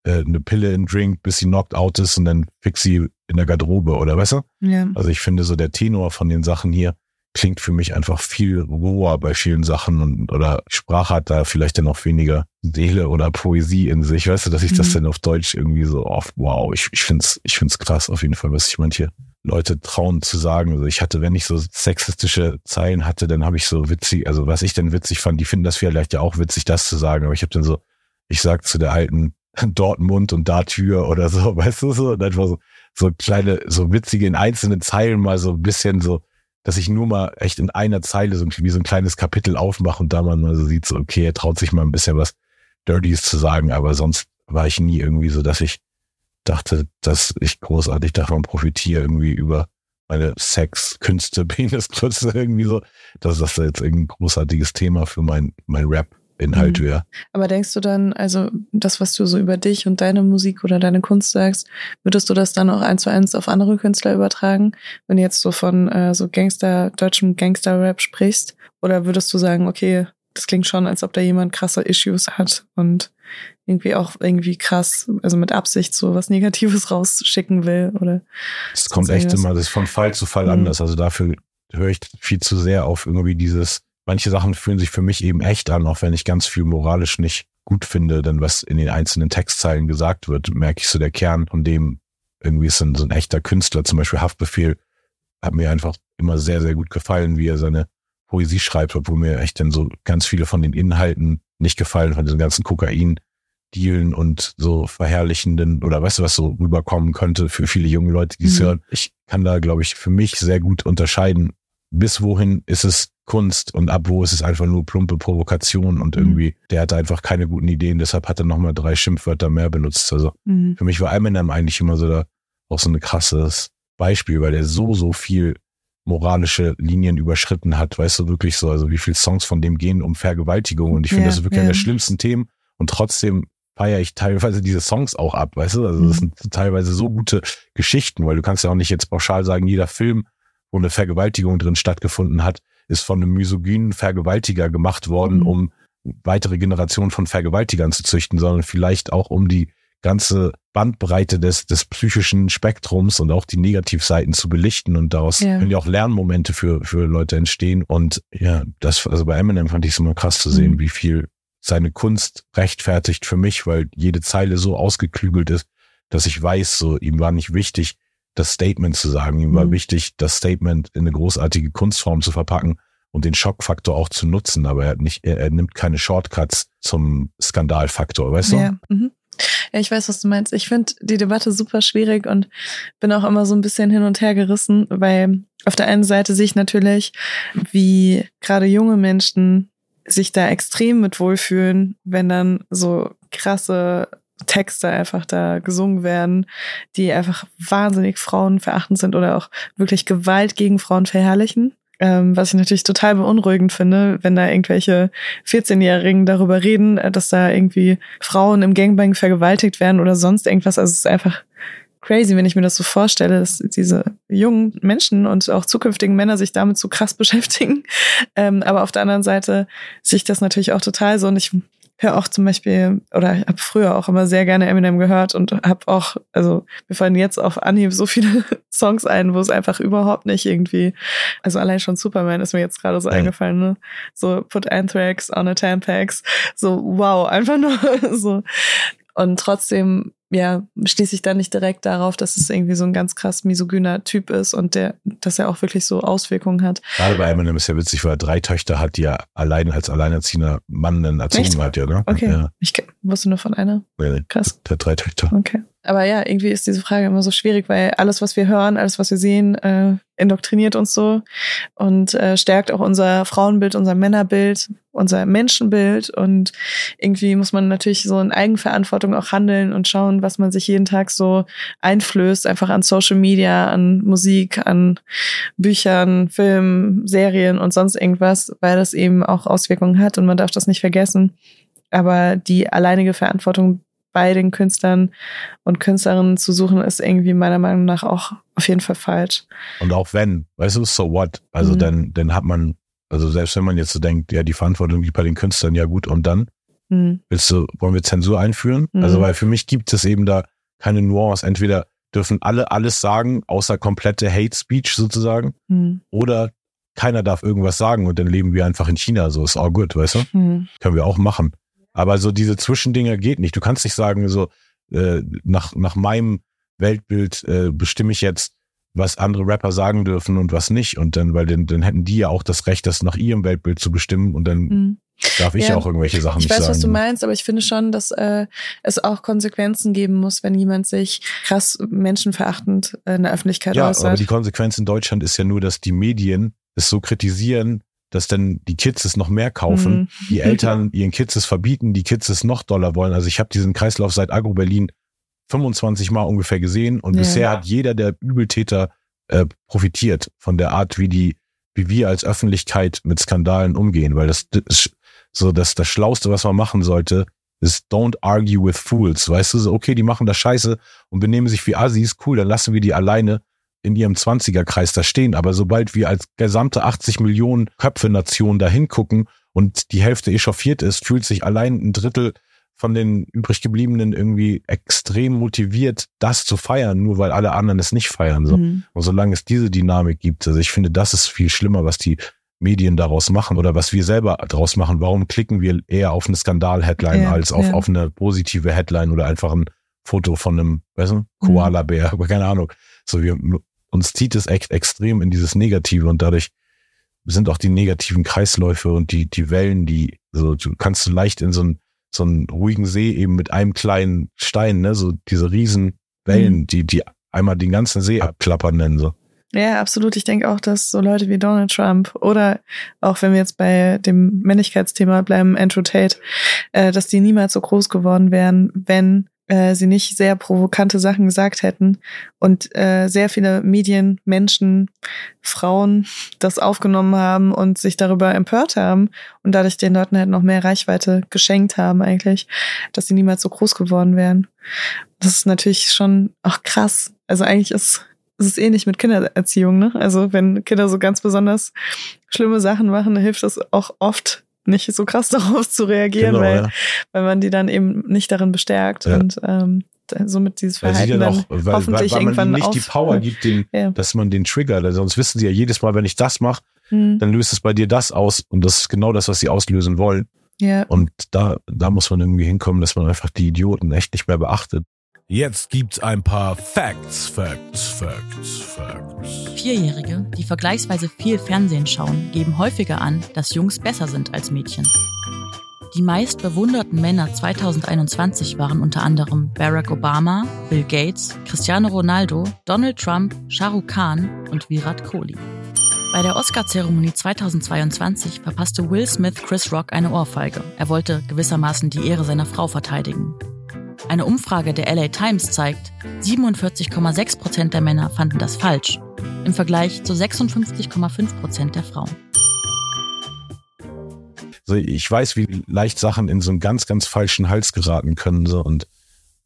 äh, eine Pille in Drink, bis sie knocked out ist und dann fix sie in der Garderobe oder weißt du? Ja. Also ich finde so der Tenor von den Sachen hier klingt für mich einfach viel roher bei vielen Sachen und oder Sprache hat da vielleicht dann auch weniger Seele oder Poesie in sich. Weißt du, dass ich mhm. das dann auf Deutsch irgendwie so oft, wow, ich, ich find's, ich find's krass auf jeden Fall, was sich manche Leute trauen zu sagen. Also ich hatte, wenn ich so sexistische Zeilen hatte, dann habe ich so witzig, also was ich denn witzig fand, die finden das vielleicht ja auch witzig, das zu sagen, aber ich habe dann so, ich sag zu der alten Dortmund und da Tür oder so, weißt du so, und einfach so, so kleine, so witzige in einzelnen Zeilen mal so ein bisschen so dass ich nur mal echt in einer Zeile so wie so ein kleines Kapitel aufmache und da man mal so sieht, so, okay, er traut sich mal ein bisschen was Dirties zu sagen, aber sonst war ich nie irgendwie so, dass ich dachte, dass ich großartig davon profitiere, irgendwie über meine Sex, Künste, Penisgröße irgendwie so, dass das jetzt irgendein großartiges Thema für mein, mein Rap Inhalt mhm. wäre. Aber denkst du dann, also das, was du so über dich und deine Musik oder deine Kunst sagst, würdest du das dann auch eins zu eins auf andere Künstler übertragen, wenn du jetzt so von äh, so Gangster, deutschem Gangster-Rap sprichst? Oder würdest du sagen, okay, das klingt schon, als ob da jemand krasse Issues hat und irgendwie auch irgendwie krass, also mit Absicht so was Negatives rausschicken will oder. Es kommt echt immer, das ist von Fall zu Fall mhm. anders. Also dafür höre ich viel zu sehr auf irgendwie dieses manche Sachen fühlen sich für mich eben echt an, auch wenn ich ganz viel moralisch nicht gut finde, denn was in den einzelnen Textzeilen gesagt wird, merke ich so der Kern von dem, irgendwie ist ein, so ein echter Künstler, zum Beispiel Haftbefehl, hat mir einfach immer sehr, sehr gut gefallen, wie er seine Poesie schreibt, obwohl mir echt dann so ganz viele von den Inhalten nicht gefallen, von diesen ganzen Kokain, Dealen und so verherrlichenden oder weißt du, was so rüberkommen könnte für viele junge Leute, die es mhm. hören. Ich kann da, glaube ich, für mich sehr gut unterscheiden, bis wohin ist es Kunst und ab wo ist es einfach nur plumpe Provokation und mhm. irgendwie, der hatte einfach keine guten Ideen, deshalb hat er nochmal drei Schimpfwörter mehr benutzt. Also mhm. für mich war Eminem eigentlich immer so da auch so ein krasses Beispiel, weil der so, so viel moralische Linien überschritten hat, weißt du, wirklich so, also wie viele Songs von dem gehen um Vergewaltigung und ich finde, ja, das ist wirklich ja. einer der schlimmsten Themen und trotzdem feiere ich teilweise diese Songs auch ab, weißt du, also das mhm. sind teilweise so gute Geschichten, weil du kannst ja auch nicht jetzt pauschal sagen, jeder Film, wo eine Vergewaltigung drin stattgefunden hat, ist von einem misogynen Vergewaltiger gemacht worden, mhm. um weitere Generationen von Vergewaltigern zu züchten, sondern vielleicht auch um die ganze Bandbreite des, des psychischen Spektrums und auch die Negativseiten zu belichten und daraus ja. können ja auch Lernmomente für, für Leute entstehen. Und ja, das, also bei Eminem fand ich es immer krass zu sehen, mhm. wie viel seine Kunst rechtfertigt für mich, weil jede Zeile so ausgeklügelt ist, dass ich weiß, so ihm war nicht wichtig, das Statement zu sagen. Ihm war mhm. wichtig, das Statement in eine großartige Kunstform zu verpacken und den Schockfaktor auch zu nutzen. Aber er hat nicht, er, er nimmt keine Shortcuts zum Skandalfaktor, weißt du? Ja. Mhm. Ja, ich weiß, was du meinst. Ich finde die Debatte super schwierig und bin auch immer so ein bisschen hin und her gerissen, weil auf der einen Seite sehe ich natürlich, wie gerade junge Menschen sich da extrem mit wohlfühlen, wenn dann so krasse Texte einfach da gesungen werden, die einfach wahnsinnig frauenverachtend sind oder auch wirklich Gewalt gegen Frauen verherrlichen. Ähm, was ich natürlich total beunruhigend finde, wenn da irgendwelche 14-Jährigen darüber reden, äh, dass da irgendwie Frauen im Gangbang vergewaltigt werden oder sonst irgendwas. Also es ist einfach crazy, wenn ich mir das so vorstelle, dass diese jungen Menschen und auch zukünftigen Männer sich damit so krass beschäftigen. Ähm, aber auf der anderen Seite sehe ich das natürlich auch total so und ich höre auch zum Beispiel oder habe früher auch immer sehr gerne Eminem gehört und habe auch, also wir fallen jetzt auf Anhieb so viele Songs ein, wo es einfach überhaupt nicht irgendwie, also allein schon Superman ist mir jetzt gerade so ja. eingefallen, ne? So put Anthrax on a Tampax, so wow, einfach nur so. Und trotzdem ja, schließe ich dann nicht direkt darauf, dass es irgendwie so ein ganz krass misogyner Typ ist und der, dass er auch wirklich so Auswirkungen hat. Gerade bei Eminem ist ja witzig, weil er drei Töchter hat, die er allein als alleinerziehender Mann dann erzogen Echt? hat, ja, ne? Okay. Ja. Ich wusste nur von einer. Nee, Krass. Der hat drei Töchter. Okay. Aber ja, irgendwie ist diese Frage immer so schwierig, weil alles, was wir hören, alles, was wir sehen, äh, indoktriniert uns so und äh, stärkt auch unser Frauenbild, unser Männerbild, unser Menschenbild. Und irgendwie muss man natürlich so in Eigenverantwortung auch handeln und schauen, was man sich jeden Tag so einflößt, einfach an Social Media, an Musik, an Büchern, Filmen, Serien und sonst irgendwas, weil das eben auch Auswirkungen hat und man darf das nicht vergessen. Aber die alleinige Verantwortung bei den Künstlern und Künstlerinnen zu suchen, ist irgendwie meiner Meinung nach auch auf jeden Fall falsch. Und auch wenn, weißt du, so what? Also mhm. dann, dann hat man, also selbst wenn man jetzt so denkt, ja, die Verantwortung liegt bei den Künstlern, ja gut, und dann? Mhm. Willst du, wollen wir Zensur einführen? Mhm. Also, weil für mich gibt es eben da keine Nuance. Entweder dürfen alle alles sagen, außer komplette Hate Speech sozusagen, mhm. oder keiner darf irgendwas sagen und dann leben wir einfach in China. So ist all good, weißt du? Mhm. Können wir auch machen. Aber so diese Zwischendinger geht nicht. Du kannst nicht sagen, so äh, nach, nach meinem Weltbild äh, bestimme ich jetzt, was andere Rapper sagen dürfen und was nicht. Und dann, weil dann, dann hätten die ja auch das Recht, das nach ihrem Weltbild zu bestimmen und dann mhm. darf ich ja auch irgendwelche Sachen nicht sagen. Ich weiß, was du meinst, aber ich finde schon, dass äh, es auch Konsequenzen geben muss, wenn jemand sich krass menschenverachtend in der Öffentlichkeit ja, äußert. aber die Konsequenz in Deutschland ist ja nur, dass die Medien es so kritisieren, dass dann die Kids es noch mehr kaufen, mhm. die Eltern ihren Kids es verbieten, die Kids es noch doller wollen. Also ich habe diesen Kreislauf seit Agro Berlin 25 Mal ungefähr gesehen und ja. bisher hat jeder der Übeltäter äh, profitiert von der Art, wie die, wie wir als Öffentlichkeit mit Skandalen umgehen, weil das, das ist so dass das Schlauste, was man machen sollte, ist don't argue with fools. Weißt du, so, okay, die machen das Scheiße und benehmen sich wie Assis, cool, dann lassen wir die alleine in ihrem 20er-Kreis da stehen. Aber sobald wir als gesamte 80 Millionen Köpfe-Nation da hingucken und die Hälfte echauffiert ist, fühlt sich allein ein Drittel von den übrig gebliebenen irgendwie extrem motiviert, das zu feiern, nur weil alle anderen es nicht feiern. So. Mhm. Und solange es diese Dynamik gibt, also ich finde, das ist viel schlimmer, was die Medien daraus machen oder was wir selber daraus machen. Warum klicken wir eher auf eine Skandal-Headline ja, als auf, ja. auf eine positive Headline oder einfach ein Foto von einem, weißt du, Koala-Bär, mhm. keine Ahnung. So, wir uns zieht es echt extrem in dieses Negative und dadurch sind auch die negativen Kreisläufe und die, die Wellen, die, so, du kannst du leicht in so einen, so einen ruhigen See eben mit einem kleinen Stein, ne, so diese riesen Wellen, mhm. die, die einmal den ganzen See abklappern nennen, so. Ja, absolut. Ich denke auch, dass so Leute wie Donald Trump oder auch wenn wir jetzt bei dem Männlichkeitsthema bleiben, Andrew Tate, äh, dass die niemals so groß geworden wären, wenn äh, sie nicht sehr provokante Sachen gesagt hätten und äh, sehr viele Medien, Menschen, Frauen das aufgenommen haben und sich darüber empört haben und dadurch den Leuten halt noch mehr Reichweite geschenkt haben eigentlich, dass sie niemals so groß geworden wären. Das ist natürlich schon auch krass. Also eigentlich ist es ist ähnlich mit Kindererziehung, ne? Also wenn Kinder so ganz besonders schlimme Sachen machen, hilft das auch oft nicht so krass darauf zu reagieren, genau, weil, ja. weil man die dann eben nicht darin bestärkt ja. und ähm, somit dieses Verhalten dann, auch, weil, hoffentlich weil, weil irgendwann man nicht auf, die Power gibt, den, ja. dass man den triggert. Sonst wissen sie ja jedes Mal, wenn ich das mache, hm. dann löst es bei dir das aus und das ist genau das, was sie auslösen wollen. Ja. Und da, da muss man irgendwie hinkommen, dass man einfach die Idioten echt nicht mehr beachtet. Jetzt gibt's ein paar Facts, Facts, Facts, Facts. Vierjährige, die vergleichsweise viel Fernsehen schauen, geben häufiger an, dass Jungs besser sind als Mädchen. Die meist bewunderten Männer 2021 waren unter anderem Barack Obama, Bill Gates, Cristiano Ronaldo, Donald Trump, Shah Rukh Khan und Virat Kohli. Bei der Oscar-Zeremonie 2022 verpasste Will Smith Chris Rock eine Ohrfeige. Er wollte gewissermaßen die Ehre seiner Frau verteidigen. Eine Umfrage der LA Times zeigt, 47,6 Prozent der Männer fanden das falsch, im Vergleich zu 56,5 Prozent der Frauen. So, ich weiß, wie leicht Sachen in so einen ganz, ganz falschen Hals geraten können. So, und,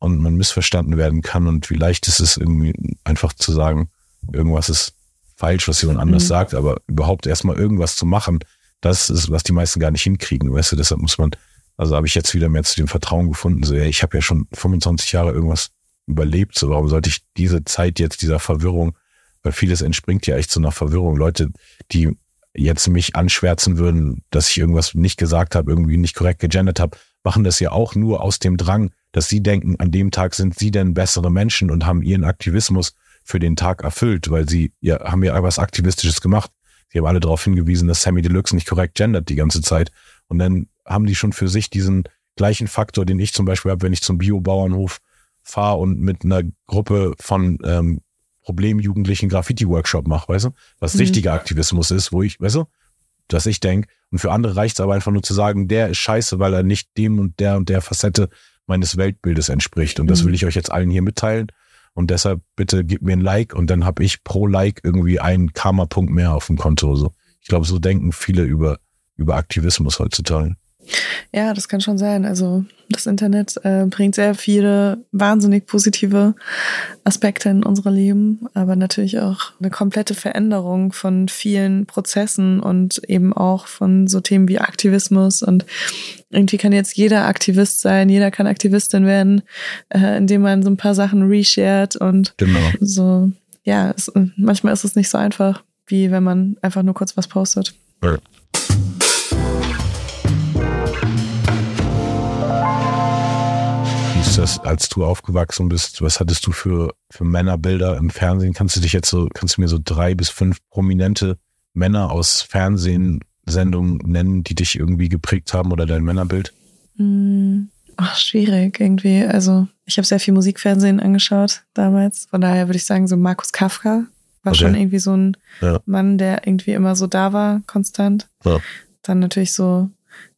und man missverstanden werden kann und wie leicht ist es irgendwie einfach zu sagen, irgendwas ist falsch, was jemand anders mhm. sagt, aber überhaupt erstmal irgendwas zu machen, das ist, was die meisten gar nicht hinkriegen, weißt du, deshalb muss man, also habe ich jetzt wieder mehr zu dem Vertrauen gefunden, so, ja, ich habe ja schon 25 Jahre irgendwas überlebt, so, warum sollte ich diese Zeit jetzt dieser Verwirrung, weil vieles entspringt ja echt zu einer Verwirrung, Leute, die jetzt mich anschwärzen würden, dass ich irgendwas nicht gesagt habe, irgendwie nicht korrekt gegendert habe, machen das ja auch nur aus dem Drang, dass sie denken, an dem Tag sind sie denn bessere Menschen und haben ihren Aktivismus für den Tag erfüllt, weil sie ja, haben ja was Aktivistisches gemacht. Sie haben alle darauf hingewiesen, dass Sammy Deluxe nicht korrekt gendert die ganze Zeit. Und dann haben die schon für sich diesen gleichen Faktor, den ich zum Beispiel habe, wenn ich zum Biobauernhof fahre und mit einer Gruppe von ähm, Problemjugendlichen Graffiti-Workshop mache, weißt du? Was mhm. richtiger Aktivismus ist, wo ich, weißt du, dass ich denke, und für andere reicht es aber einfach nur zu sagen, der ist scheiße, weil er nicht dem und der und der Facette meines Weltbildes entspricht. Und das mhm. will ich euch jetzt allen hier mitteilen. Und deshalb bitte gib mir ein Like und dann habe ich pro Like irgendwie einen Karma-Punkt mehr auf dem Konto. So. Ich glaube, so denken viele über, über Aktivismus heutzutage. Ja, das kann schon sein. Also das Internet äh, bringt sehr viele wahnsinnig positive Aspekte in unser Leben, aber natürlich auch eine komplette Veränderung von vielen Prozessen und eben auch von so Themen wie Aktivismus. Und irgendwie kann jetzt jeder Aktivist sein, jeder kann Aktivistin werden, äh, indem man so ein paar Sachen reshared und genau. so. Ja, es, manchmal ist es nicht so einfach, wie wenn man einfach nur kurz was postet. Ja. Das, als du aufgewachsen bist, was hattest du für, für Männerbilder im Fernsehen? Kannst du dich jetzt so, kannst du mir so drei bis fünf prominente Männer aus Fernsehsendungen nennen, die dich irgendwie geprägt haben oder dein Männerbild? Hm, ach, schwierig irgendwie. Also ich habe sehr viel Musikfernsehen angeschaut damals. Von daher würde ich sagen, so Markus Kafka war okay. schon irgendwie so ein ja. Mann, der irgendwie immer so da war, konstant. Ja. Dann natürlich so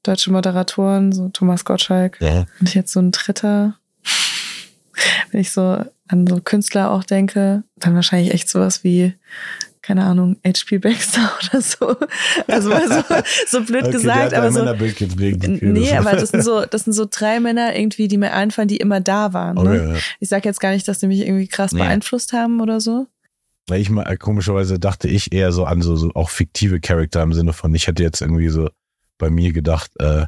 deutsche Moderatoren, so Thomas Gottschalk. Ja. Und jetzt so ein dritter, wenn ich so an so Künstler auch denke, dann wahrscheinlich echt sowas wie, keine Ahnung, HP Baxter oder so. Also mal so, so blöd okay, gesagt, aber so. Nee, aber das sind so, das sind so drei Männer irgendwie, die mir einfallen, die immer da waren. Ne? Okay, ja. Ich sag jetzt gar nicht, dass die mich irgendwie krass nee. beeinflusst haben oder so. Weil ich mal, komischerweise dachte ich eher so an so, so auch fiktive Charakter im Sinne von, ich hätte jetzt irgendwie so bei mir gedacht, äh,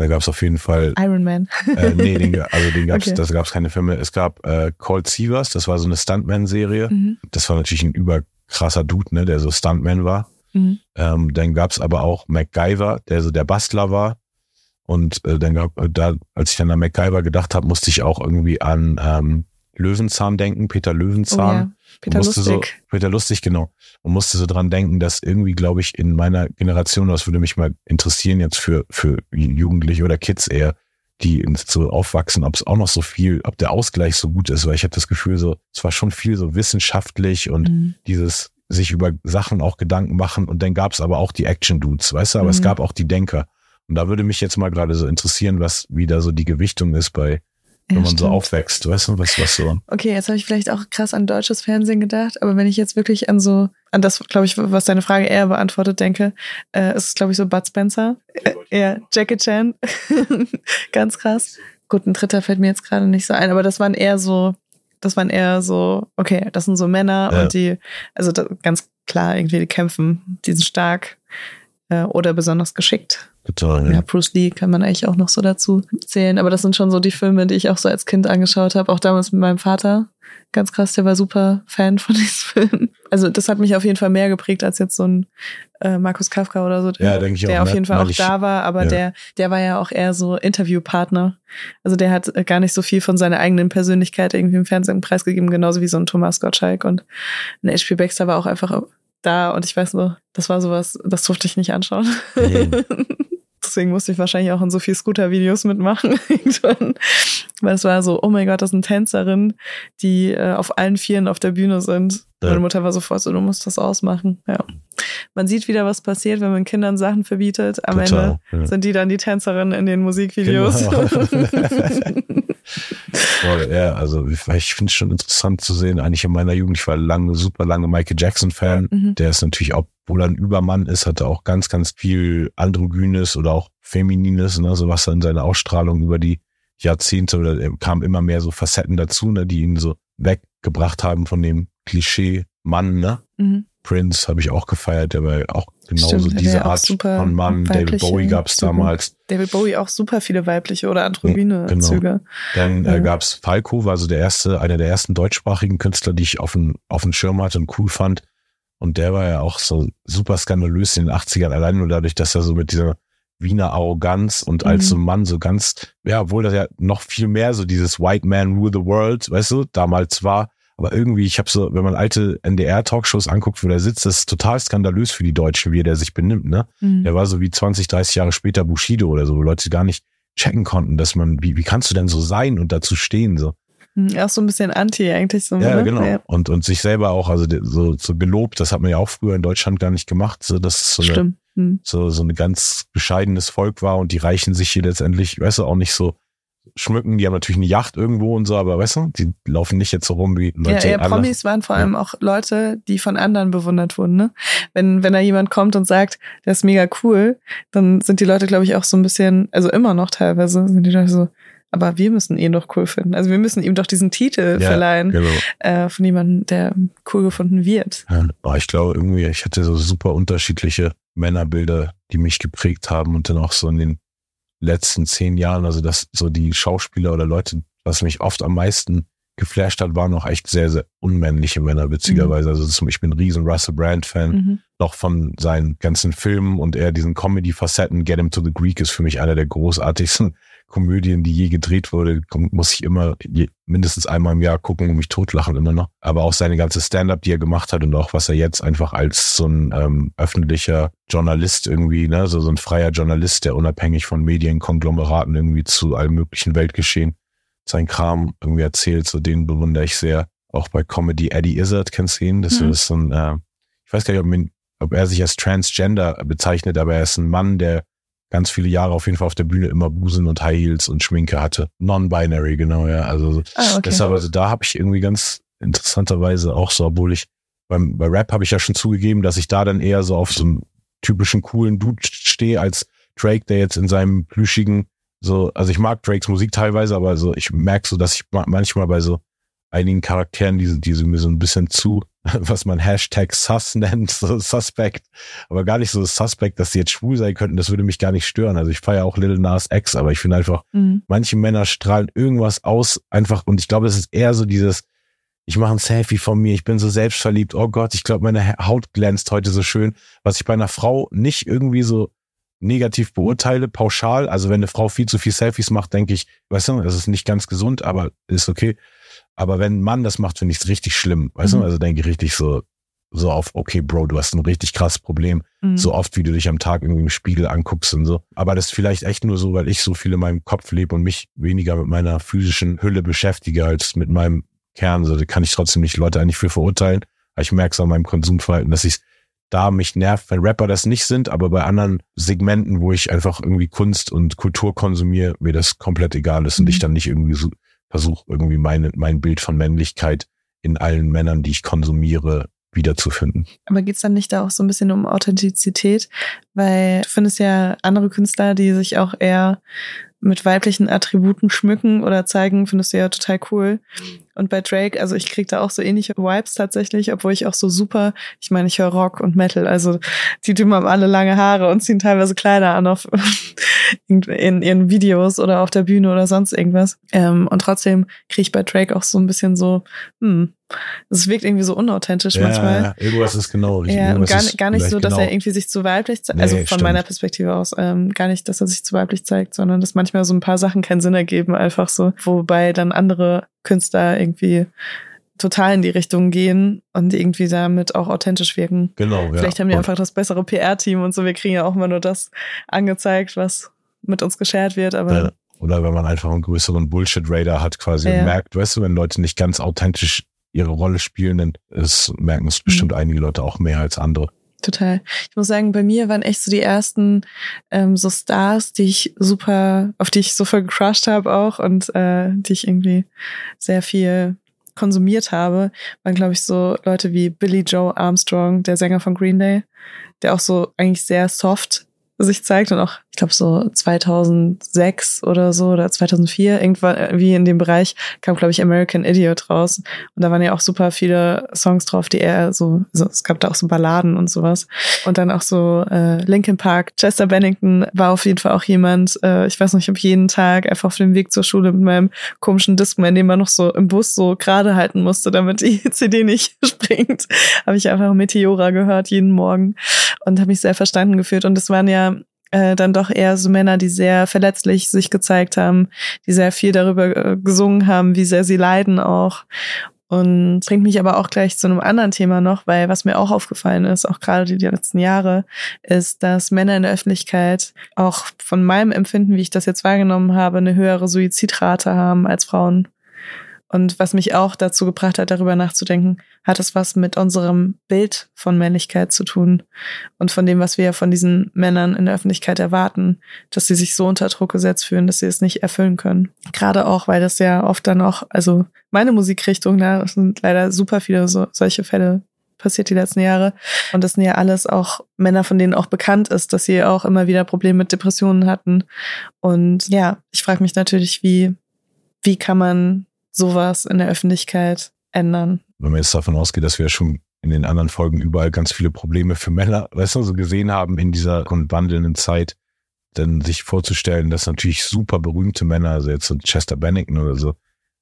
da gab es auf jeden Fall. Iron Man. äh, nee, den, also den gab's, okay. das gab es keine Filme. Es gab äh, Cold Seavers, das war so eine Stuntman-Serie. Mhm. Das war natürlich ein überkrasser Dude, ne, der so Stuntman war. Mhm. Ähm, dann gab es aber auch MacGyver, der so der Bastler war. Und äh, dann gab da, als ich dann an MacGyver gedacht habe, musste ich auch irgendwie an ähm, Löwenzahn denken, Peter Löwenzahn. Oh, ja. Peter Lustig. So, Peter Lustig, genau. Und musste so dran denken, dass irgendwie, glaube ich, in meiner Generation, das würde mich mal interessieren jetzt für, für Jugendliche oder Kids eher, die so aufwachsen, ob es auch noch so viel, ob der Ausgleich so gut ist, weil ich habe das Gefühl, so, es war schon viel so wissenschaftlich und mhm. dieses sich über Sachen auch Gedanken machen und dann gab es aber auch die Action-Dudes, weißt du, aber mhm. es gab auch die Denker. Und da würde mich jetzt mal gerade so interessieren, was wie da so die Gewichtung ist bei wenn ja, man stimmt. so aufwächst, weißt du, was, was so. Okay, jetzt habe ich vielleicht auch krass an deutsches Fernsehen gedacht, aber wenn ich jetzt wirklich an so, an das, glaube ich, was deine Frage eher beantwortet, denke, äh, ist es, glaube ich, so Bud Spencer. Äh, ja, Jackie Chan. Ganz krass. Gut, ein dritter fällt mir jetzt gerade nicht so ein, aber das waren eher so, das waren eher so, okay, das sind so Männer ja. und die, also ganz klar, irgendwie, die kämpfen, die sind stark äh, oder besonders geschickt. Total, ja. ja. Bruce Lee kann man eigentlich auch noch so dazu zählen. Aber das sind schon so die Filme, die ich auch so als Kind angeschaut habe. Auch damals mit meinem Vater. Ganz krass, der war super Fan von diesen Filmen. Also das hat mich auf jeden Fall mehr geprägt als jetzt so ein äh, Markus Kafka oder so, der, ja, denke ich der auch, auf ne? jeden Fall auch da war, aber ja. der, der war ja auch eher so Interviewpartner. Also der hat gar nicht so viel von seiner eigenen Persönlichkeit irgendwie im Fernsehen preisgegeben, genauso wie so ein Thomas Gottschalk und ein H.P. Baxter war auch einfach da und ich weiß nur, das war sowas, das durfte ich nicht anschauen. Nee. Deswegen musste ich wahrscheinlich auch in so viel Scooter-Videos mitmachen. Weil es war so, oh mein Gott, das sind Tänzerinnen, die äh, auf allen Vieren auf der Bühne sind. Ja. Meine Mutter war sofort so, du musst das ausmachen. Ja. Man sieht wieder, was passiert, wenn man Kindern Sachen verbietet. Am Total, Ende ja. sind die dann die Tänzerinnen in den Musikvideos. Genau. ja, also ich, finde es schon interessant zu sehen. Eigentlich in meiner Jugend, ich war lange, super lange Michael Jackson-Fan. Mhm. Der ist natürlich, obwohl er ein Übermann ist, hat er auch ganz, ganz viel Androgynes oder auch Feminines, ne, so was er in seiner Ausstrahlung über die Jahrzehnte oder kamen immer mehr so Facetten dazu, ne, die ihn so weggebracht haben von dem Klischee Mann, ne? Mhm. Prince habe ich auch gefeiert, der war auch genauso Stimmt, diese Art von Mann. David Bowie gab es damals. David Bowie auch super viele weibliche oder androgyne Genau. Züge. Dann Ja. äh, gab es Falco, war so der erste, einer der ersten deutschsprachigen Künstler, die ich auf den, auf den Schirm hatte und cool fand. Und der war ja auch so super skandalös in den 80ern, allein nur dadurch, dass er so mit dieser Wiener Arroganz und als Mhm. so Mann so ganz, ja, obwohl das ja noch viel mehr so dieses White Man Rule the World, weißt du, damals war. Aber irgendwie, ich habe so, wenn man alte NDR-Talkshows anguckt, wo der sitzt, das ist total skandalös für die Deutschen, wie der sich benimmt, ne? Mhm. Der war so wie 20, 30 Jahre später Bushido oder so, wo Leute gar nicht checken konnten, dass man, wie, wie kannst du denn so sein und dazu stehen, so. Mhm, Auch so ein bisschen anti eigentlich so. Ja, ne? genau. Ja, Und, und sich selber auch, also so, so gelobt, das hat man ja auch früher in Deutschland gar nicht gemacht, so, dass es so, eine, stimmt. Mhm. so, so ein ganz bescheidenes Volk war und die reichen sich hier letztendlich, weißt du, auch nicht so schmücken. Die haben natürlich eine Yacht irgendwo und so, aber weißt du, die laufen nicht jetzt so rum wie Ja, Leute. ja, anders. Promis waren vor allem auch Leute, die von anderen bewundert wurden. Ne? Wenn, wenn da jemand kommt und sagt, der ist mega cool, dann sind die Leute, glaube ich, auch so ein bisschen, also immer noch teilweise, sind die Leute so, aber wir müssen ihn doch cool finden. Also wir müssen ihm doch diesen Titel Ja, verleihen Genau. äh, von jemandem, der cool gefunden wird. Ja, ich glaube irgendwie, ich hatte so super unterschiedliche Männerbilder, die mich geprägt haben und dann auch so in den letzten zehn Jahren, also dass so die Schauspieler oder Leute, was mich oft am meisten geflasht hat, waren auch echt sehr, sehr unmännliche Männer, witzigerweise. Also zum Beispiel ein riesen Russell Brand-Fan, Mhm. noch von seinen ganzen Filmen und eher diesen Comedy-Facetten. Get Him to the Greek ist für mich einer der großartigsten Komödien, die je gedreht wurde. Muss ich immer je, mindestens einmal im Jahr gucken und mich totlachen immer noch. Aber auch seine ganze Stand-up, die er gemacht hat und auch was er jetzt einfach als so ein ähm, öffentlicher Journalist irgendwie, ne, so, so ein freier Journalist, der unabhängig von Medienkonglomeraten irgendwie zu allem möglichen Weltgeschehen sein Kram irgendwie erzählt, so den bewundere ich sehr. Auch bei Comedy Eddie Izzard, kennst du ihn? Das Mhm. ist so ein, äh, ich weiß gar nicht, ob, ihn, ob er sich als Transgender bezeichnet, aber er ist ein Mann, der ganz viele Jahre auf jeden Fall auf der Bühne immer Busen und High Heels und Schminke hatte. Non-binary, genau, ja. Also Ah, okay. deshalb, also da habe ich irgendwie ganz interessanterweise auch so, obwohl ich beim, bei Rap habe ich ja schon zugegeben, dass ich da dann eher so auf so einen typischen coolen Dude stehe als Drake, der jetzt in seinem plüschigen, so, also ich mag Drakes Musik teilweise, aber so, ich merke so, dass ich ma- manchmal bei so einigen Charakteren, die, die sind mir so ein bisschen zu, was man Hashtag Sus nennt, so Suspect, aber gar nicht so Suspect, dass sie jetzt schwul sein könnten, das würde mich gar nicht stören. Also ich feiere auch Lil Nas X, aber ich finde einfach, Mhm. manche Männer strahlen irgendwas aus, einfach, und ich glaube, es ist eher so dieses, ich mache ein Selfie von mir, ich bin so selbstverliebt, oh Gott, ich glaube, meine Haut glänzt heute so schön, was ich bei einer Frau nicht irgendwie so negativ beurteile, pauschal. Also wenn eine Frau viel zu viel Selfies macht, denke ich, weißt du, das ist nicht ganz gesund, aber ist okay. Aber wenn ein Mann das macht, finde ich es richtig schlimm, weißt Mhm. du, also denke ich richtig so, so auf, okay, Bro, du hast ein richtig krasses Problem Mhm. so oft, wie du dich am Tag irgendwie im Spiegel anguckst und so. Aber das ist vielleicht echt nur so, weil ich so viel in meinem Kopf lebe und mich weniger mit meiner physischen Hülle beschäftige als mit meinem Kern. So, da kann ich trotzdem nicht Leute eigentlich für verurteilen. Aber ich merke es an meinem Konsumverhalten, dass ich da mich nervt, wenn Rapper das nicht sind, aber bei anderen Segmenten, wo ich einfach irgendwie Kunst und Kultur konsumiere, mir das komplett egal ist und Mhm. ich dann nicht irgendwie so versuche, irgendwie meine, mein Bild von Männlichkeit in allen Männern, die ich konsumiere, wiederzufinden. Aber geht's dann nicht da auch so ein bisschen um Authentizität? Weil du findest ja andere Künstler, die sich auch eher mit weiblichen Attributen schmücken oder zeigen, findest du ja total cool. Und bei Drake, also ich krieg da auch so ähnliche Vibes tatsächlich, obwohl ich auch so super, ich meine, ich höre Rock und Metal, also die Typen haben alle lange Haare und ziehen teilweise Kleider an auf in ihren Videos oder auf der Bühne oder sonst irgendwas. Ähm, und trotzdem kriege ich bei Drake auch so ein bisschen so, hm, es wirkt irgendwie so unauthentisch manchmal. Ja, irgendwas ist genau richtig. Ja, und gar, gar nicht so, dass genau. er irgendwie sich zu weiblich zeigt, Nee, also von stimmt. meiner Perspektive aus, ähm, gar nicht, dass er sich zu weiblich zeigt, sondern dass manchmal so ein paar Sachen keinen Sinn ergeben, einfach so, wobei dann andere Künstler irgendwie total in die Richtung gehen und irgendwie damit auch authentisch wirken. Genau, ja. Vielleicht haben die Und- einfach das bessere PR-Team und so, wir kriegen ja auch immer nur das angezeigt, was mit uns geshared wird, aber Ja. Oder wenn man einfach einen größeren Bullshit-Radar hat quasi Ja. merkt, weißt du, wenn Leute nicht ganz authentisch ihre Rolle spielen, dann ist, merken Mhm. es bestimmt einige Leute auch mehr als andere. Total. Ich muss sagen, bei mir waren echt so die ersten ähm, so Stars, die ich super, auf die ich so voll gecrushed habe auch und äh, die ich irgendwie sehr viel konsumiert habe, waren, glaube ich, so Leute wie Billy Joe Armstrong, der Sänger von Green Day, der auch so eigentlich sehr soft sich zeigt und auch, glaube so 2006 oder so oder 2004, irgendwann wie in dem Bereich kam, glaube ich, American Idiot raus. Und da waren ja auch super viele Songs drauf, die eher so, also es gab da auch so Balladen und sowas. Und dann auch so äh, Linkin Park. Chester Bennington war auf jeden Fall auch jemand, äh, ich weiß nicht, ob jeden Tag einfach auf dem Weg zur Schule mit meinem komischen Discman, den man noch so im Bus so gerade halten musste, damit die CD nicht springt, habe ich einfach Meteora gehört jeden Morgen und habe mich sehr verstanden gefühlt. Und es waren ja äh, dann doch eher so Männer, die sehr verletzlich sich gezeigt haben, die sehr viel darüber äh, gesungen haben, wie sehr sie leiden auch. Und bringt mich aber auch gleich zu einem anderen Thema noch, weil was mir auch aufgefallen ist, auch gerade die, die letzten Jahre, ist, dass Männer in der Öffentlichkeit auch von meinem Empfinden, wie ich das jetzt wahrgenommen habe, eine höhere Suizidrate haben als Frauen. Und was mich auch dazu gebracht hat, darüber nachzudenken, hat es was mit unserem Bild von Männlichkeit zu tun und von dem, was wir von diesen Männern in der Öffentlichkeit erwarten, dass sie sich so unter Druck gesetzt fühlen, dass sie es nicht erfüllen können. Gerade auch, weil das ja oft dann auch, also meine Musikrichtung, da sind leider super viele so, solche Fälle passiert die letzten Jahre. Und das sind ja alles auch Männer, von denen auch bekannt ist, dass sie auch immer wieder Probleme mit Depressionen hatten. Und ja, ich frage mich natürlich, wie, wie kann man sowas in der Öffentlichkeit ändern. Wenn man jetzt davon ausgeht, dass wir schon in den anderen Folgen überall ganz viele Probleme für Männer, weißt du, so gesehen haben in dieser wandelnden Zeit, dann sich vorzustellen, dass natürlich super berühmte Männer, also jetzt so Chester Bennington oder so,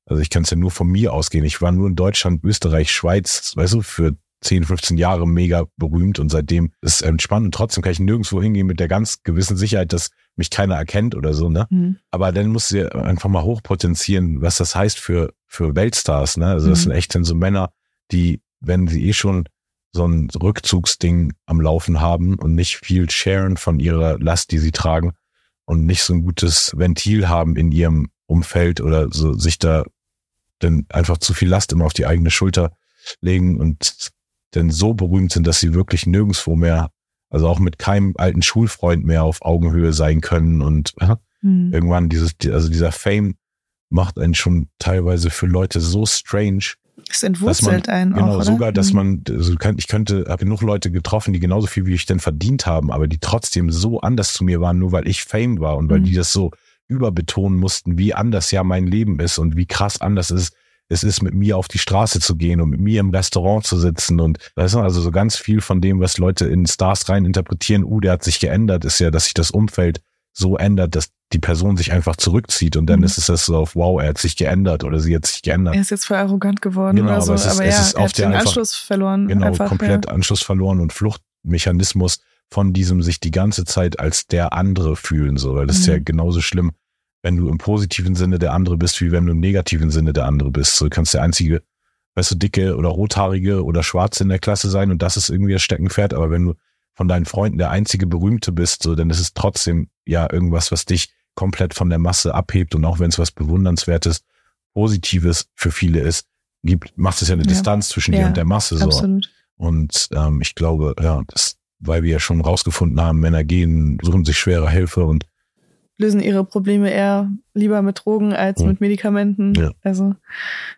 also ich kann es ja nur von mir ausgehen. Ich war nur in Deutschland, Österreich, Schweiz, weißt du, für 10, 15 Jahre mega berühmt und seitdem ist es entspannt und trotzdem kann ich nirgendwo hingehen mit der ganz gewissen Sicherheit, dass mich keiner erkennt oder so, ne? Mhm. Aber dann musst du einfach mal hochpotenzieren, was das heißt für, für Weltstars, ne? Also das mhm. sind echt dann so Männer, die, wenn sie eh schon so ein Rückzugsding am Laufen haben und nicht viel sharen von ihrer Last, die sie tragen und nicht so ein gutes Ventil haben in ihrem Umfeld oder so sich da dann einfach zu viel Last immer auf die eigene Schulter legen und dann so berühmt sind, dass sie wirklich nirgendswo mehr also auch mit keinem alten Schulfreund mehr auf Augenhöhe sein können und mhm. irgendwann dieses, also dieser Fame macht einen schon teilweise für Leute so strange. Es entwurzelt man, einen genau, auch, oder? sogar, dass mhm. man, also ich könnte, habe genug Leute getroffen, die genauso viel wie ich denn verdient haben, aber die trotzdem so anders zu mir waren, nur weil ich Fame war und weil mhm. die das so überbetonen mussten, wie anders ja mein Leben ist und wie krass anders ist es ist, mit mir auf die Straße zu gehen und mit mir im Restaurant zu sitzen und weißt du, also so ganz viel von dem, was Leute in Stars rein interpretieren, uh, der hat sich geändert, ist ja, dass sich das Umfeld so ändert, dass die Person sich einfach zurückzieht und dann mhm. ist es das so auf, wow, er hat sich geändert oder sie hat sich geändert. Er ist jetzt voll arrogant geworden genau, oder so, aber, es ist, aber es ja, ist er auf hat den einfach, Anschluss verloren. Genau, einfach, komplett ja. Anschluss verloren und Fluchtmechanismus von diesem sich die ganze Zeit als der andere fühlen, so, weil das mhm. ist ja mhm. genauso schlimm, wenn du im positiven Sinne der andere bist, wie wenn du im negativen Sinne der andere bist. So du kannst der einzige, weißt du, dicke oder rothaarige oder schwarze in der Klasse sein und das ist irgendwie das Steckenpferd. Aber wenn du von deinen Freunden der einzige Berühmte bist, so, dann ist es trotzdem ja irgendwas, was dich komplett von der Masse abhebt und auch wenn es was bewundernswertes, Positives für viele ist, gibt, macht es ja eine ja. Distanz zwischen ja, dir und der Masse. So. Absolut. Und ähm, ich glaube, ja, das, weil wir ja schon rausgefunden haben, Männer gehen, suchen sich schwere Hilfe und lösen ihre Probleme eher lieber mit Drogen als mhm. mit Medikamenten. Ja. Also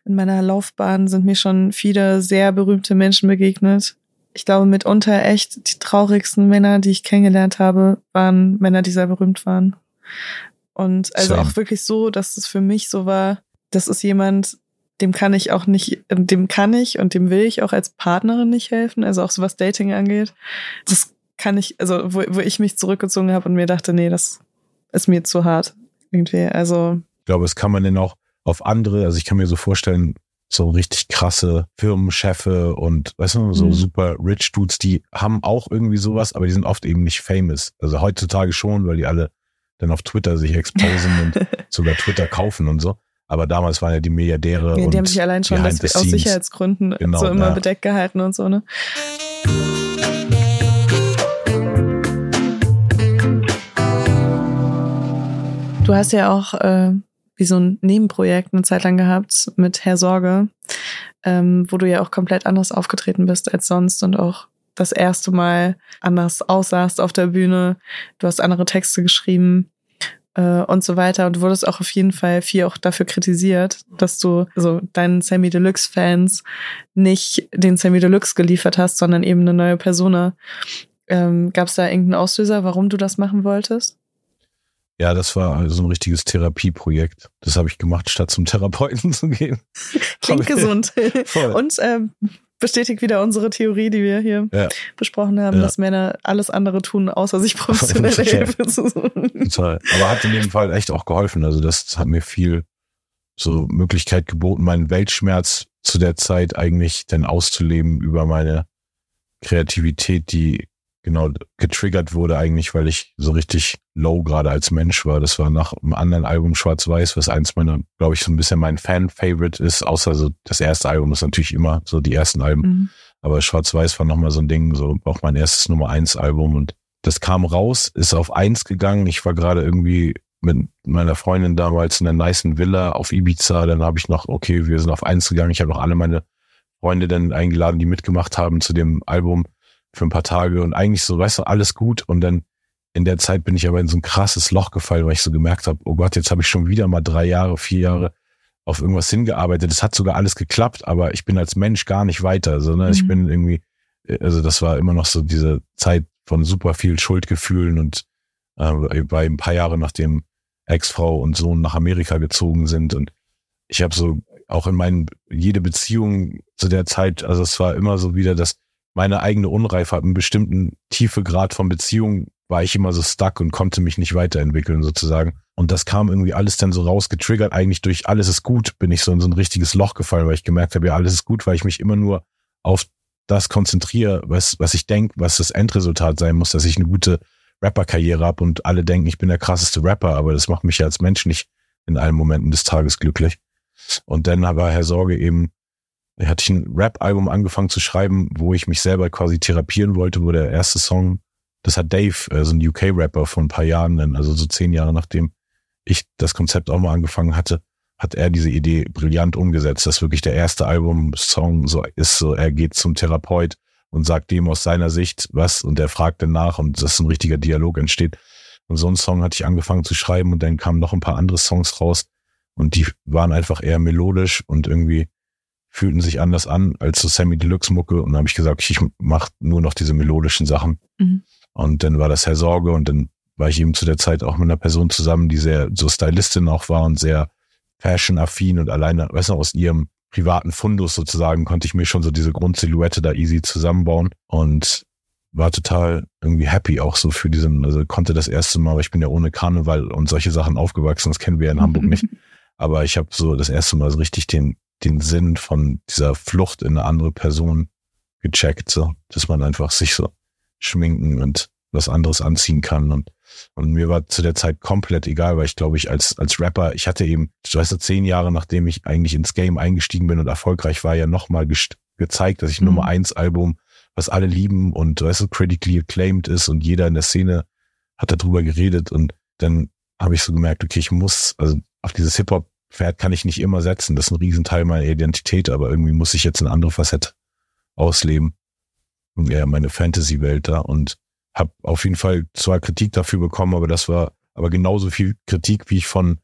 in meiner Laufbahn sind mir schon viele sehr berühmte Menschen begegnet. Ich glaube, mitunter echt die traurigsten Männer, die ich kennengelernt habe, waren Männer, die sehr berühmt waren. Und also Same. auch wirklich so, dass es für mich so war, das ist jemand, dem kann ich auch nicht, dem kann ich und dem will ich auch als Partnerin nicht helfen, also auch so was Dating angeht. Das kann ich, also wo, wo ich mich zurückgezogen habe und mir dachte, nee, das ist mir zu hart. Irgendwie. Also. Ich glaube, es kann man denn auch auf andere, also ich kann mir so vorstellen, so richtig krasse Firmenchefe und weißt du, so mhm. super rich Dudes, die haben auch irgendwie sowas, aber die sind oft eben nicht famous. Also heutzutage schon, weil die alle dann auf Twitter sich exposen und sogar Twitter kaufen und so. Aber damals waren ja die Milliardäre. Ja, die haben sich allein schon das, aus Sicherheitsgründen genau, so immer ja. bedeckt gehalten und so, ne? Du hast ja auch äh, wie so ein Nebenprojekt eine Zeit lang gehabt mit Herr Sorge, ähm, wo du ja auch komplett anders aufgetreten bist als sonst und auch das erste Mal anders aussahst auf der Bühne. Du hast andere Texte geschrieben äh, und so weiter. Und du wurdest auch auf jeden Fall viel auch dafür kritisiert, dass du also deinen Sammy Deluxe Fans nicht den Sammy Deluxe geliefert hast, sondern eben eine neue Persona. Ähm, Gab es da irgendeinen Auslöser, warum du das machen wolltest? Ja, das war so ein richtiges Therapieprojekt. Das habe ich gemacht, statt zum Therapeuten zu gehen. Klingt gesund. Voll. Und äh, bestätigt wieder unsere Theorie, die wir hier Ja. besprochen haben, Ja. dass Männer alles andere tun, außer sich professionelle Total. Hilfe zu suchen. Total. Aber hat in dem Fall echt auch geholfen. Also das hat mir viel so Möglichkeit geboten, meinen Weltschmerz zu der Zeit eigentlich dann auszuleben über meine Kreativität, die genau getriggert wurde eigentlich, weil ich so richtig low gerade als Mensch war. Das war nach einem anderen Album Schwarz-Weiß, was eins meiner, glaube ich, so ein bisschen mein Fan-Favorite ist, außer so das erste Album ist natürlich immer so die ersten Alben. Mhm. Aber Schwarz-Weiß war nochmal so ein Ding, so auch mein erstes Nummer eins Album und das kam raus, ist auf eins gegangen. Ich war gerade irgendwie mit meiner Freundin damals in einer nicen Villa auf Ibiza. Dann habe ich noch, okay, wir sind auf eins gegangen. Ich habe noch alle meine Freunde dann eingeladen, die mitgemacht haben zu dem Album für ein paar Tage und eigentlich so, weißt du, alles gut. Und dann in der Zeit bin ich aber in so ein krasses Loch gefallen, weil ich so gemerkt habe, oh Gott, jetzt habe ich schon wieder mal drei Jahre, vier Jahre auf irgendwas hingearbeitet. Es hat sogar alles geklappt, aber ich bin als Mensch gar nicht weiter, sondern ich Mhm. bin irgendwie, also das war immer noch so diese Zeit von super viel Schuldgefühlen und äh, bei ein paar Jahre nachdem Ex-Frau und Sohn nach Amerika gezogen sind und ich habe so auch in meinen jede Beziehung zu der Zeit, also es war immer so wieder, dass meine eigene Unreife ab einem bestimmten tiefe Grad von Beziehung war ich immer so stuck und konnte mich nicht weiterentwickeln sozusagen. Und das kam irgendwie alles dann so rausgetriggert. Eigentlich durch alles ist gut bin ich so in so ein richtiges Loch gefallen, weil ich gemerkt habe, ja, alles ist gut, weil ich mich immer nur auf das konzentriere, was, was ich denke, was das Endresultat sein muss, dass ich eine gute Rapper-Karriere habe und alle denken, ich bin der krasseste Rapper, aber das macht mich ja als Mensch nicht in allen Momenten des Tages glücklich. Und dann war Herr Sorge eben, da hatte ich ein Rap-Album angefangen zu schreiben, wo ich mich selber quasi therapieren wollte, wo der erste Song, das hat Dave, äh, so ein UK-Rapper vor ein paar Jahren, dann, also so zehn Jahre nachdem ich das Konzept auch mal angefangen hatte, hat er diese Idee brillant umgesetzt, dass wirklich der erste Album-Song so ist, so er geht zum Therapeut und sagt dem aus seiner Sicht was und er fragt dann nach und dass ein richtiger Dialog entsteht. Und so einen Song hatte ich angefangen zu schreiben und dann kamen noch ein paar andere Songs raus und die waren einfach eher melodisch und irgendwie fühlten sich anders an als so Sammy Deluxe Mucke und dann habe ich gesagt, ich mach nur noch diese melodischen Sachen. Mhm. Und dann war das Herr Sorge und dann war ich eben zu der Zeit auch mit einer Person zusammen, die sehr so Stylistin auch war und sehr fashion-affin und alleine, weißt du, aus ihrem privaten Fundus sozusagen konnte ich mir schon so diese Grundsilhouette da easy zusammenbauen und war total irgendwie happy auch so für diesen, also konnte das erste Mal, weil ich bin ja ohne Karneval und solche Sachen aufgewachsen, das kennen wir ja in Hamburg nicht. Aber ich habe so das erste Mal so richtig den, den Sinn von dieser Flucht in eine andere Person gecheckt, so, dass man einfach sich so schminken und was anderes anziehen kann und und mir war zu der Zeit komplett egal, weil ich glaube, ich als, als Rapper, ich hatte eben, du weißt du, zehn Jahre nachdem ich eigentlich ins Game eingestiegen bin und erfolgreich war, ja nochmal gezeigt, dass ich Mhm. Nummer eins Album, was alle lieben und, weißt du, critically acclaimed ist und jeder in der Szene hat darüber geredet und dann habe ich so gemerkt, okay, ich muss, also auf dieses Hip-Hop-Pferd kann ich nicht immer setzen. Das ist ein Riesenteil meiner Identität, aber irgendwie muss ich jetzt eine andere Facette ausleben. Und eher meine Fantasy-Welt da und habe auf jeden Fall zwar Kritik dafür bekommen, aber das war aber genauso viel Kritik, wie ich von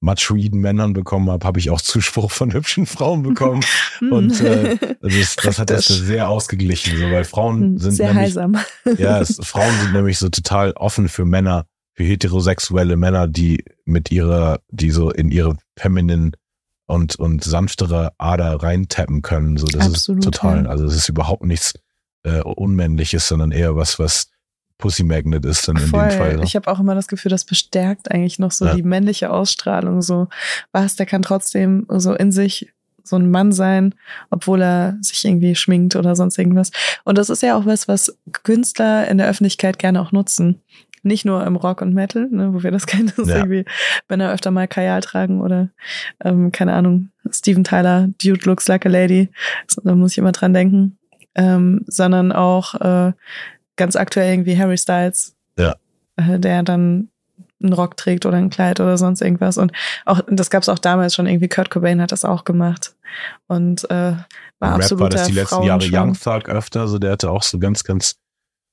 matschrieden Männern bekommen habe, habe ich auch Zuspruch von hübschen Frauen bekommen. Und äh, also das, das hat das sehr ausgeglichen, so, weil Frauen sind Sehr nämlich, heilsam. ja, es, Frauen sind nämlich so total offen für Männer, für heterosexuelle Männer, die mit ihrer, die so in ihre feminine und, und sanftere Ader reintappen können. So, das Absolut, ist total, ja. also es ist überhaupt nichts äh, Unmännliches, sondern eher was, was Pussy Magnet ist dann in Voll. dem Fall. Ne? Ich habe auch immer das Gefühl, das bestärkt eigentlich noch so Ja. die männliche Ausstrahlung. So, was, der kann trotzdem so in sich so ein Mann sein, obwohl er sich irgendwie schminkt oder sonst irgendwas. Und das ist ja auch was, was Künstler in der Öffentlichkeit gerne auch nutzen. Nicht nur im Rock und Metal, ne, wo wir das kennen, dass Ja. irgendwie Männer öfter mal Kajal tragen oder ähm, keine Ahnung, Steven Tyler, Dude looks like a lady. Da muss ich immer dran denken. Ähm, sondern auch äh, ganz aktuell irgendwie Harry Styles, Ja. äh, der dann einen Rock trägt oder ein Kleid oder sonst irgendwas. Und auch das gab es auch damals schon irgendwie. Kurt Cobain hat das auch gemacht und äh, war Im Rap war absoluter das die letzten Jahre. Young Thug öfter, so der hatte auch so ganz, ganz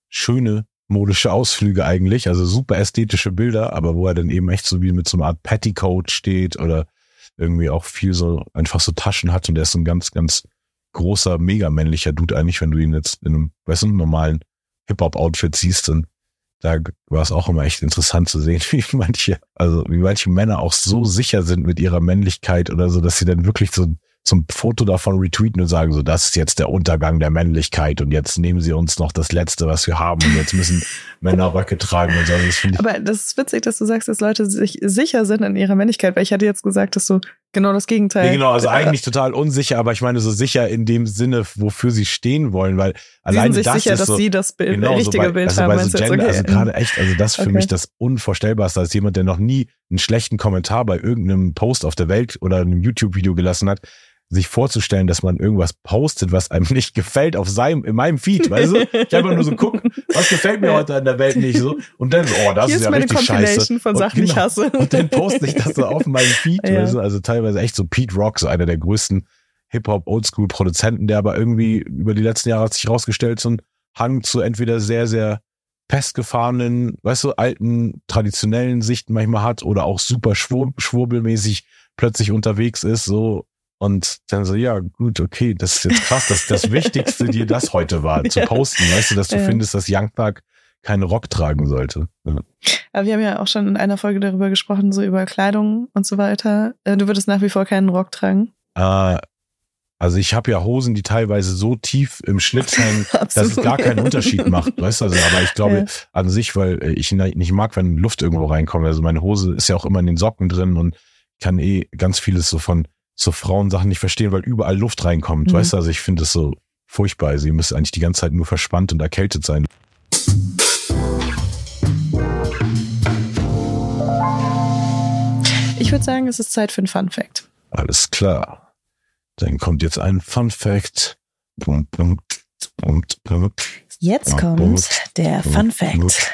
schöne modische Ausflüge eigentlich, also super ästhetische Bilder, aber wo er dann eben echt so wie mit so einer Art Petticoat steht oder irgendwie auch viel so einfach so Taschen hat und der ist so ein ganz, ganz großer, mega männlicher Dude eigentlich, wenn du ihn jetzt in einem, weißt du, normalen Hip-Hop-Outfit siehst, dann da war es auch immer echt interessant zu sehen, wie manche, also wie manche Männer auch so sicher sind mit ihrer Männlichkeit oder so, dass sie dann wirklich so zum Foto davon retweeten und sagen so, das ist jetzt der Untergang der Männlichkeit und jetzt nehmen sie uns noch das Letzte, was wir haben und jetzt müssen Männer Röcke tragen und so. Das Aber das ist witzig, dass du sagst, dass Leute sich sicher sind in ihrer Männlichkeit, weil ich hatte jetzt gesagt, dass du genau das Gegenteil. Nee, genau, also eigentlich total unsicher, aber ich meine so sicher in dem Sinne, wofür sie stehen wollen, weil sie alleine sind sich das sicher, ist dass so, sie das Bild, genau, richtige so bei, Bild also haben. bei so Gender, okay. also gerade echt, also das für Okay. mich das Unvorstellbarste, als jemand, der noch nie einen schlechten Kommentar bei irgendeinem Post auf der Welt oder einem YouTube-Video gelassen hat, sich vorzustellen, dass man irgendwas postet, was einem nicht gefällt auf seinem, in meinem Feed, weißt du? Ich einfach nur so gucken, was gefällt mir heute an der Welt nicht so und dann so, oh, das Hier ist ja meine richtig scheiße. von Und Sachen, die ich genau, hasse. Und dann poste ich das so auf meinem Feed, Ja. weißt du? also teilweise echt so Pete Rock, so einer der größten Hip-Hop Oldschool-Produzenten, der aber irgendwie über die letzten Jahre hat sich rausgestellt, so ein Hang zu entweder sehr, sehr festgefahrenen, weißt du, alten, traditionellen Sichten manchmal hat oder auch super schwur schwurbelmäßig plötzlich unterwegs ist, so. Und dann so, ja, gut, okay, das ist jetzt krass, dass das Wichtigste dir das heute war, zu posten, weißt du, dass du Ja. findest, dass Young Thug keinen Rock tragen sollte. Ja. Aber wir haben ja auch schon in einer Folge darüber gesprochen, so über Kleidung und so weiter. Äh, Du würdest nach wie vor keinen Rock tragen. Äh, also ich habe ja Hosen, die teilweise so tief im Schlitt hängen, dass es gar keinen Unterschied macht, weißt du? Also, aber ich glaube Ja. an sich, weil äh, ich ne- nicht mag, wenn Luft irgendwo reinkommt. Also meine Hose ist ja auch immer in den Socken drin und kann eh ganz vieles so von so Frauensachen nicht verstehen, weil überall Luft reinkommt, Mhm. weißt du? Also ich finde es so furchtbar. Also ihr müsst eigentlich die ganze Zeit nur verspannt und erkältet sein. Ich würde sagen, es ist Zeit für einen Fun Fact. Alles klar. Dann kommt jetzt ein Fun Fact. Jetzt kommt der Fun Fact.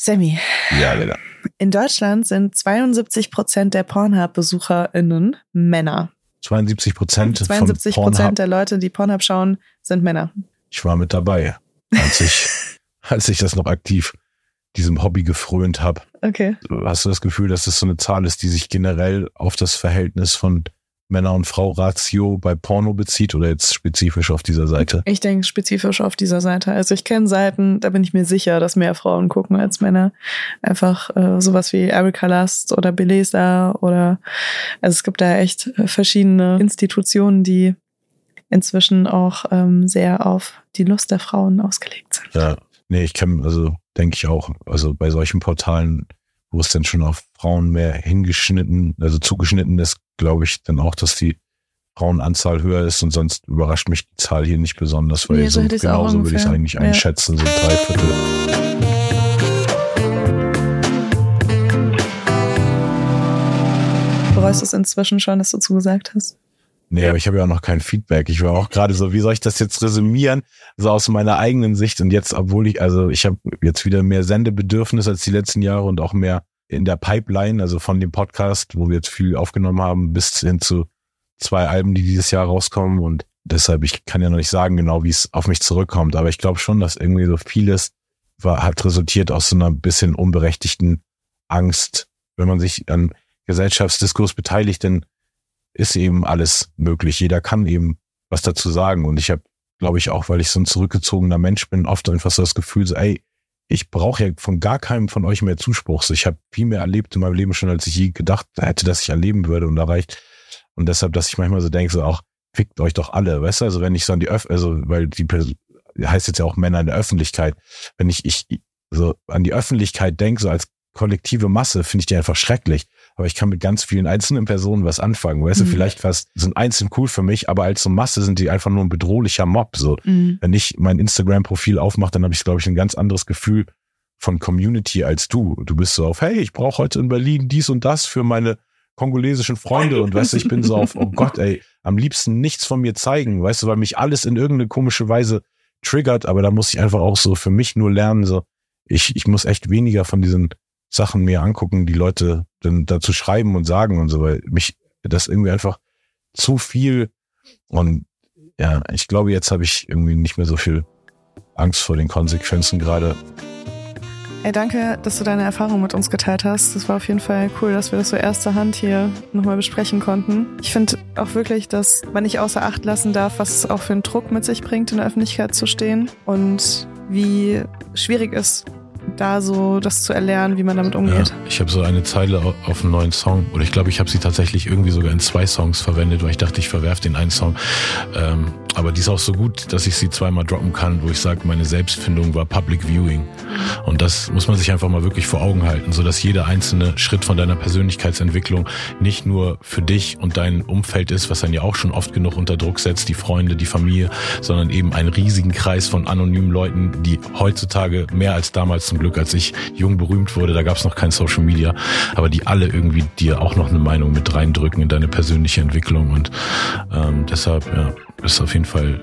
Sammy, Ja, Digga. in Deutschland sind 72 Prozent der Pornhub-BesucherInnen Männer. 72 Prozent 72 von Pornhub. Prozent der Leute, die Pornhub schauen, sind Männer. Ich war mit dabei, als ich, als ich das noch aktiv diesem Hobby gefrönt habe. Okay. Hast du das Gefühl, dass das so eine Zahl ist, die sich generell auf das Verhältnis von Männer- und Frau-Ratio bei Porno bezieht oder jetzt spezifisch auf dieser Seite? Ich denke spezifisch auf dieser Seite. Also ich kenne Seiten, da bin ich mir sicher, dass mehr Frauen gucken als Männer. Einfach äh, sowas wie Erika Lust oder Belesa oder also es gibt da echt äh, verschiedene Institutionen, die inzwischen auch ähm, sehr auf die Lust der Frauen ausgelegt sind. Ja, nee, ich kenne, also denke ich auch, also bei solchen Portalen, wo es dann schon auf Frauen mehr hingeschnitten, also zugeschnitten ist, glaube ich dann auch, dass die Frauenanzahl höher ist und sonst überrascht mich die Zahl hier nicht besonders, weil Nee, so auch genauso würde ich es eigentlich Ja. einschätzen, so drei Viertel. Bereust du es inzwischen schon, dass du zugesagt hast? Nee, aber ich habe ja auch noch kein Feedback. Ich war auch gerade so, wie soll ich das jetzt resümieren? So aus meiner eigenen Sicht. Und jetzt, obwohl ich, also ich habe jetzt wieder mehr Sendebedürfnis als die letzten Jahre und auch mehr in der Pipeline, also von dem Podcast, wo wir jetzt viel aufgenommen haben, bis hin zu zwei Alben, die dieses Jahr rauskommen. Und deshalb, ich kann ja noch nicht sagen genau, wie es auf mich zurückkommt. Aber ich glaube schon, dass irgendwie so vieles war, hat resultiert aus so einer bisschen unberechtigten Angst, wenn man sich an Gesellschaftsdiskurs beteiligt, denn ist eben alles möglich. Jeder kann eben was dazu sagen. Und ich habe, glaube ich, auch, weil ich so ein zurückgezogener Mensch bin, oft einfach so das Gefühl, so, ey, ich brauche ja von gar keinem von euch mehr Zuspruch. Ich habe viel mehr erlebt in meinem Leben schon, als ich je gedacht hätte, dass ich erleben würde und erreicht. Und deshalb, dass ich manchmal so denke, so auch, fickt euch doch alle, weißt du? Also wenn ich so an die Öff, also weil die Pers- heißt jetzt ja auch Männer in der Öffentlichkeit, wenn ich, ich so an die Öffentlichkeit denke, so als kollektive Masse, finde ich die einfach schrecklich. Aber ich kann mit ganz vielen einzelnen Personen was anfangen. Weißt du, Mhm. vielleicht fast sind einzeln cool für mich, aber als so Masse sind die einfach nur ein bedrohlicher Mob. So, Mhm. wenn ich mein Instagram-Profil aufmache, dann habe ich, glaube ich, ein ganz anderes Gefühl von Community als du. Du bist so auf, hey, ich brauche heute in Berlin dies und das für meine kongolesischen Freunde und weißt du, ich bin so auf, oh Gott, ey, am liebsten nichts von mir zeigen, weißt du, weil mich alles in irgendeine komische Weise triggert, aber da muss ich einfach auch so für mich nur lernen, so, ich, ich muss echt weniger von diesen Sachen mir angucken, die Leute dann dazu schreiben und sagen und so, weil mich das irgendwie einfach zu viel und ja, ich glaube, jetzt habe ich irgendwie nicht mehr so viel Angst vor den Konsequenzen gerade. Ey, danke, dass du deine Erfahrung mit uns geteilt hast. Das war auf jeden Fall cool, dass wir das so erster Hand hier nochmal besprechen konnten. Ich finde auch wirklich, dass man nicht außer Acht lassen darf, was es auch für einen Druck mit sich bringt, in der Öffentlichkeit zu stehen und wie schwierig es da so das zu erlernen, wie man damit umgeht. Ja, ich habe so eine Zeile auf einen neuen Song oder ich glaube, ich habe sie tatsächlich irgendwie sogar in zwei Songs verwendet, weil ich dachte, ich verwerfe den einen Song. Ähm, aber die ist auch so gut, dass ich sie zweimal droppen kann, wo ich sage, meine Selbstfindung war Public Viewing. Und das muss man sich einfach mal wirklich vor Augen halten, so dass jeder einzelne Schritt von deiner Persönlichkeitsentwicklung nicht nur für dich und dein Umfeld ist, was dann ja auch schon oft genug unter Druck setzt, die Freunde, die Familie, sondern eben einen riesigen Kreis von anonymen Leuten, die heutzutage mehr als damals zum Glück, als ich jung berühmt wurde, da gab es noch kein Social Media, aber die alle irgendwie dir auch noch eine Meinung mit reindrücken in deine persönliche Entwicklung. Und ähm, deshalb, ja, ist auf jeden Fall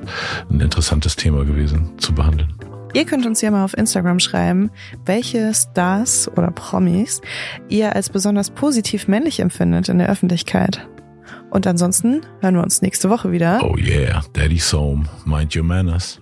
ein interessantes Thema gewesen zu behandeln. Ihr könnt uns ja mal auf Instagram schreiben, welche Stars oder Promis ihr als besonders positiv männlich empfindet in der Öffentlichkeit. Und ansonsten hören wir uns nächste Woche wieder. Oh yeah, Daddy Soam, mind your manners.